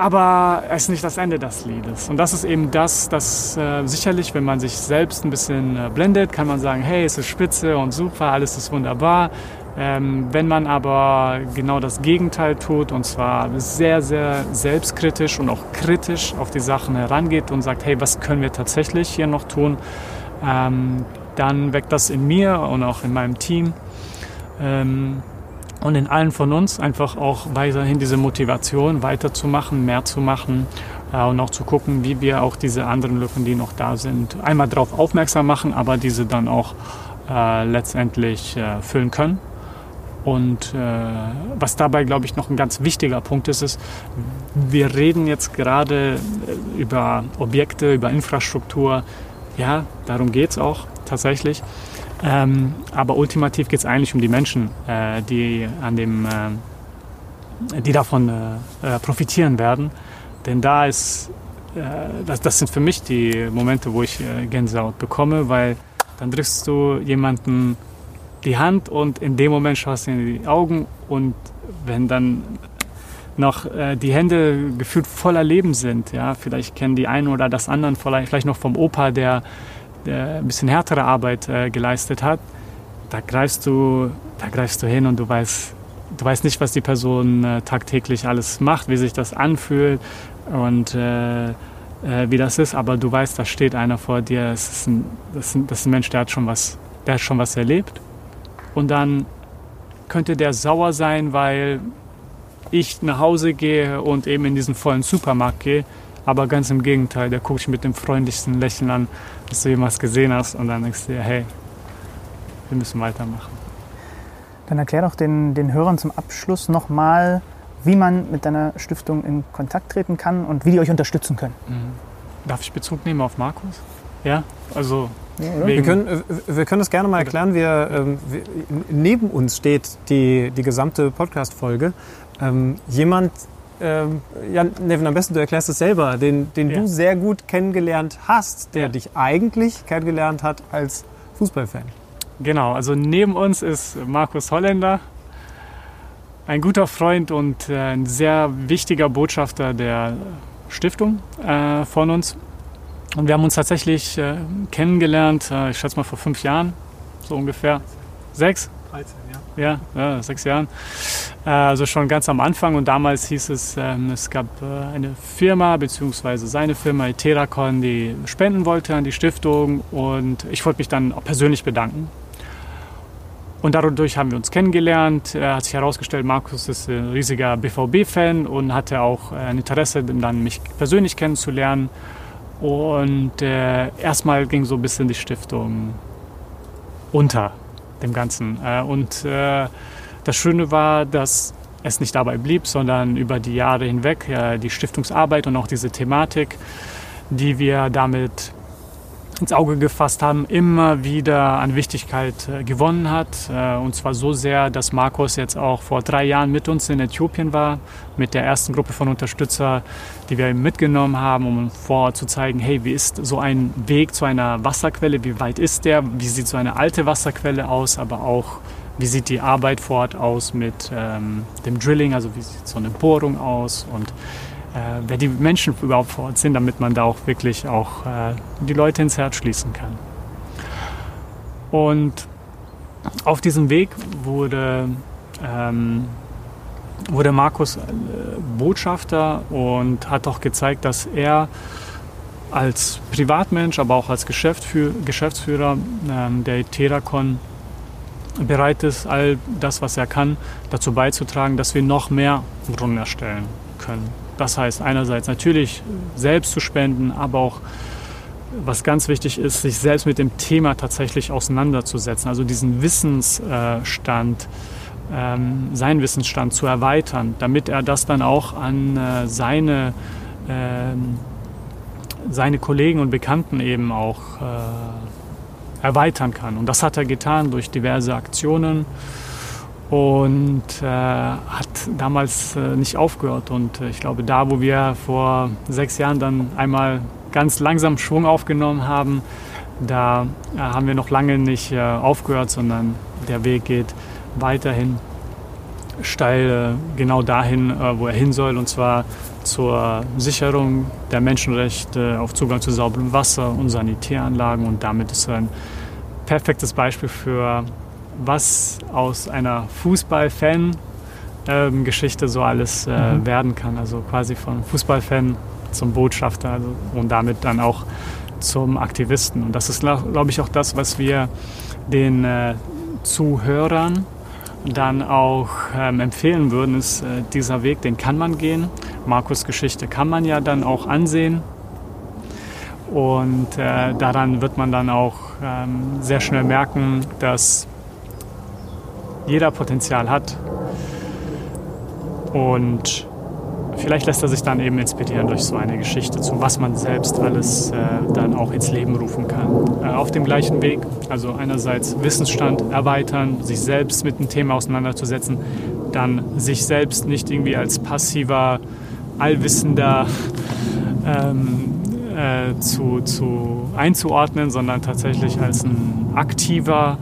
aber es ist nicht das Ende des Liedes. Und das ist eben das, dass äh, sicherlich, wenn man sich selbst ein bisschen äh, blendet, kann man sagen, hey, es ist spitze und super, alles ist wunderbar. Ähm, wenn man aber genau das Gegenteil tut und zwar sehr, sehr selbstkritisch und auch kritisch auf die Sachen herangeht und sagt, hey, was können wir tatsächlich hier noch tun, ähm, dann weckt das in mir und auch in meinem Team ähm, und in allen von uns einfach auch weiterhin diese Motivation weiterzumachen, mehr zu machen äh, und auch zu gucken, wie wir auch diese anderen Lücken, die noch da sind, einmal darauf aufmerksam machen, aber diese dann auch äh, letztendlich äh, füllen können. Und äh, was dabei, glaube ich, noch ein ganz wichtiger Punkt ist, ist, wir reden jetzt gerade äh, über Objekte, über Infrastruktur. Ja, darum geht es auch tatsächlich. Ähm, aber ultimativ geht es eigentlich um die Menschen, äh, die, an dem, äh, die davon äh, äh, profitieren werden. Denn da ist, das, das, sind für mich die Momente, wo ich Gänsehaut bekomme, weil dann triffst du jemanden die Hand und in dem Moment schaust du in die Augen und wenn dann noch äh, die Hände gefühlt voller Leben sind, ja, vielleicht kennen die einen oder das anderen vielleicht noch vom Opa, der ein bisschen härtere Arbeit äh, geleistet hat, da greifst du, da greifst du hin und du weißt, du weißt nicht, was die Person äh, tagtäglich alles macht, wie sich das anfühlt und äh, äh, wie das ist, aber du weißt, da steht einer vor dir, das ist ein, das ist ein, das ist ein Mensch, der hat schon was, der hat schon was erlebt und dann könnte der sauer sein, weil ich nach Hause gehe und eben in diesen vollen Supermarkt gehe. Aber ganz im Gegenteil, der guckt mich mit dem freundlichsten Lächeln an, dass du jemals gesehen hast. Und dann denkst du dir, hey, wir müssen weitermachen. Dann erklär doch den, den Hörern zum Abschluss nochmal, wie man mit deiner Stiftung in Kontakt treten kann und wie die euch unterstützen können. Mhm. Darf ich Bezug nehmen auf Markus? Ja, also wir können, wir können das gerne mal erklären. Wir, ähm, wir, neben uns steht die, die gesamte Podcast-Folge. Ähm, jemand, ähm, ja, Nevin, am besten du erklärst es selber, den, den ja. du sehr gut kennengelernt hast, der ja. dich eigentlich kennengelernt hat als Fußballfan. Genau, also neben uns ist Markus Holländer, ein guter Freund und äh, ein sehr wichtiger Botschafter der Stiftung äh, von uns. Und wir haben uns tatsächlich äh, kennengelernt, äh, ich schätze mal vor fünf Jahren, so ungefähr. Sechs? 13, ja. Ja, sechs Jahren. Äh, also schon ganz am Anfang. Und damals hieß es, ähm, es gab äh, eine Firma, beziehungsweise seine Firma, Teracon, die spenden wollte an die Stiftung. Und ich wollte mich dann auch persönlich bedanken. Und dadurch haben wir uns kennengelernt. Er hat sich herausgestellt, Markus ist ein riesiger BVB-Fan und hatte auch ein Interesse, dann mich persönlich kennenzulernen. Und äh, erstmal ging so ein bisschen die Stiftung unter dem Ganzen. Äh, und äh, das Schöne war, dass es nicht dabei blieb, sondern über die Jahre hinweg die Stiftungsarbeit und auch diese Thematik, die wir damit ins Auge gefasst haben, immer wieder an Wichtigkeit äh, gewonnen hat. Äh, und zwar so sehr, dass Markus jetzt auch vor drei Jahren mit uns in Äthiopien war, mit der ersten Gruppe von Unterstützer, die wir mitgenommen haben, um vorzuzeigen, hey, wie ist so ein Weg zu einer Wasserquelle, wie weit ist der, wie sieht so eine alte Wasserquelle aus, aber auch wie sieht die Arbeit vor Ort aus mit ähm, dem Drilling, also wie sieht so eine Bohrung aus? Und äh, wer die Menschen überhaupt vor Ort sind, damit man da auch wirklich auch äh, die Leute ins Herz schließen kann. Und auf diesem Weg wurde, ähm, wurde Markus äh, Botschafter und hat auch gezeigt, dass er als Privatmensch, aber auch als Geschäftsführer ähm, der Teracon bereit ist, all das, was er kann, dazu beizutragen, dass wir noch mehr Brunnen erstellen können. Das heißt einerseits natürlich selbst zu spenden, aber auch was ganz wichtig ist, sich selbst mit dem Thema tatsächlich auseinanderzusetzen, also diesen Wissensstand, ähm, seinen Wissensstand zu erweitern, damit er das dann auch an äh, seine, äh, seine Kollegen und Bekannten eben auch äh, erweitern kann. Und das hat er getan durch diverse Aktionen und äh, hat damals äh, nicht aufgehört. Und äh, ich glaube, da, wo wir vor sechs Jahren dann einmal ganz langsam Schwung aufgenommen haben, da äh, haben wir noch lange nicht äh, aufgehört, sondern der Weg geht weiterhin steil äh, genau dahin, wo er hin soll, und zwar zur Sicherung der Menschenrechte auf Zugang zu sauberem Wasser und Sanitäranlagen. Und damit ist er ein perfektes Beispiel für was aus einer Fußballfan-Geschichte so alles äh, mhm. werden kann. Also quasi von Fußballfan zum Botschafter also, und damit dann auch zum Aktivisten. Und das ist, glaube ich, auch das, was wir den äh, Zuhörern dann auch ähm, empfehlen würden, ist äh, dieser Weg, den kann man gehen. Markus Geschichte kann man ja dann auch ansehen. Und äh, daran wird man dann auch ähm, sehr schnell merken, dass jeder Potenzial hat. Und vielleicht lässt er sich dann eben inspirieren durch so eine Geschichte, zu was man selbst alles äh, dann auch ins Leben rufen kann. Äh, auf dem gleichen Weg, also einerseits Wissensstand erweitern, sich selbst mit dem Thema auseinanderzusetzen, dann sich selbst nicht irgendwie als passiver, allwissender ähm, äh, zu, zu einzuordnen, sondern tatsächlich als ein aktiver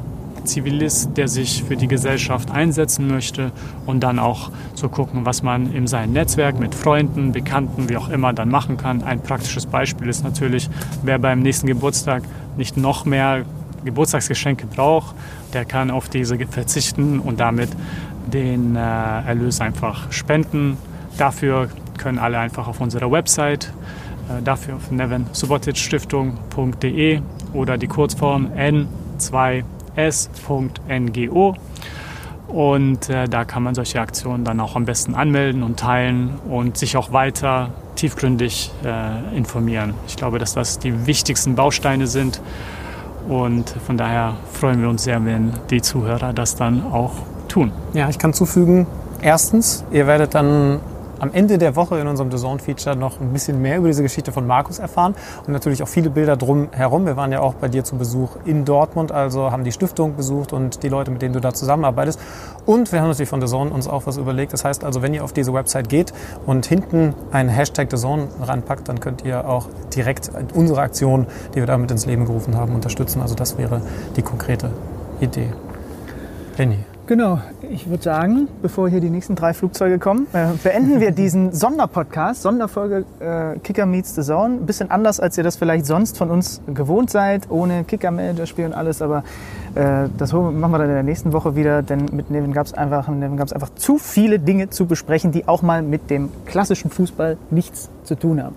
Zivilist, der sich für die Gesellschaft einsetzen möchte und dann auch zu gucken, was man in seinem Netzwerk mit Freunden, Bekannten, wie auch immer dann machen kann. Ein praktisches Beispiel ist natürlich, wer beim nächsten Geburtstag nicht noch mehr Geburtstagsgeschenke braucht, der kann auf diese verzichten und damit den äh, Erlös einfach spenden. Dafür können alle einfach auf unserer Website, äh, dafür auf nevensuboticstiftung.de oder die Kurzform N2 s.ngo. Und äh, da kann man solche Aktionen dann auch am besten anmelden und teilen und sich auch weiter tiefgründig äh, informieren. Ich glaube, dass das die wichtigsten Bausteine sind. Und von daher freuen wir uns sehr, wenn die Zuhörer das dann auch tun. Ja, ich kann zufügen, erstens, ihr werdet dann am Ende der Woche in unserem The Zone Feature noch ein bisschen mehr über diese Geschichte von Markus erfahren und natürlich auch viele Bilder drum herum. Wir waren ja auch bei dir zu Besuch in Dortmund, also haben die Stiftung besucht und die Leute, mit denen du da zusammenarbeitest. Und wir haben natürlich von Zone uns auch was überlegt. Das heißt also, wenn ihr auf diese Website geht und hinten einen Hashtag Zone ranpackt, dann könnt ihr auch direkt unsere Aktion, die wir damit ins Leben gerufen haben, unterstützen. Also das wäre die konkrete Idee. Benny. Genau, ich würde sagen, bevor hier die nächsten drei Flugzeuge kommen, äh, beenden wir diesen [laughs] Sonderpodcast, Sonderfolge äh, Kicker Meets the Zone. Ein bisschen anders, als ihr das vielleicht sonst von uns gewohnt seid, ohne Kicker-Manager-Spiel und alles, aber äh, das machen wir dann in der nächsten Woche wieder, denn mit Nevin gab es einfach, einfach zu viele Dinge zu besprechen, die auch mal mit dem klassischen Fußball nichts zu tun haben.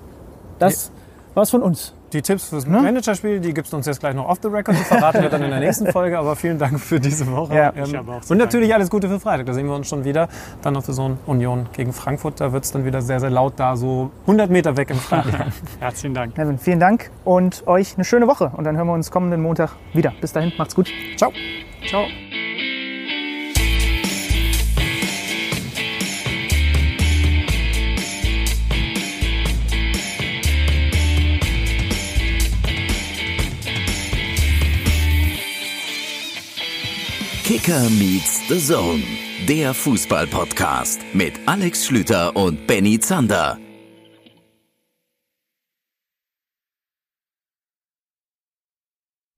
Das war's von uns. Die Tipps fürs ne? Managerspiel, die gibst du uns jetzt gleich noch off the record. Die verraten wir dann in der nächsten [laughs] Folge. Aber vielen Dank für diese Woche. Ja, ähm, und natürlich alles Gute für Freitag. Da sehen wir uns schon wieder. Dann noch für so eine Union gegen Frankfurt. Da wird es dann wieder sehr, sehr laut da, so 100 Meter weg im Stadion. Herzlichen Dank. Kevin, vielen Dank und euch eine schöne Woche. Und dann hören wir uns kommenden Montag wieder. Bis dahin, macht's gut. Ciao. Ciao. Kicker meets the Zone, der Fußball-Podcast mit Alex Schlüter und Benny Zander.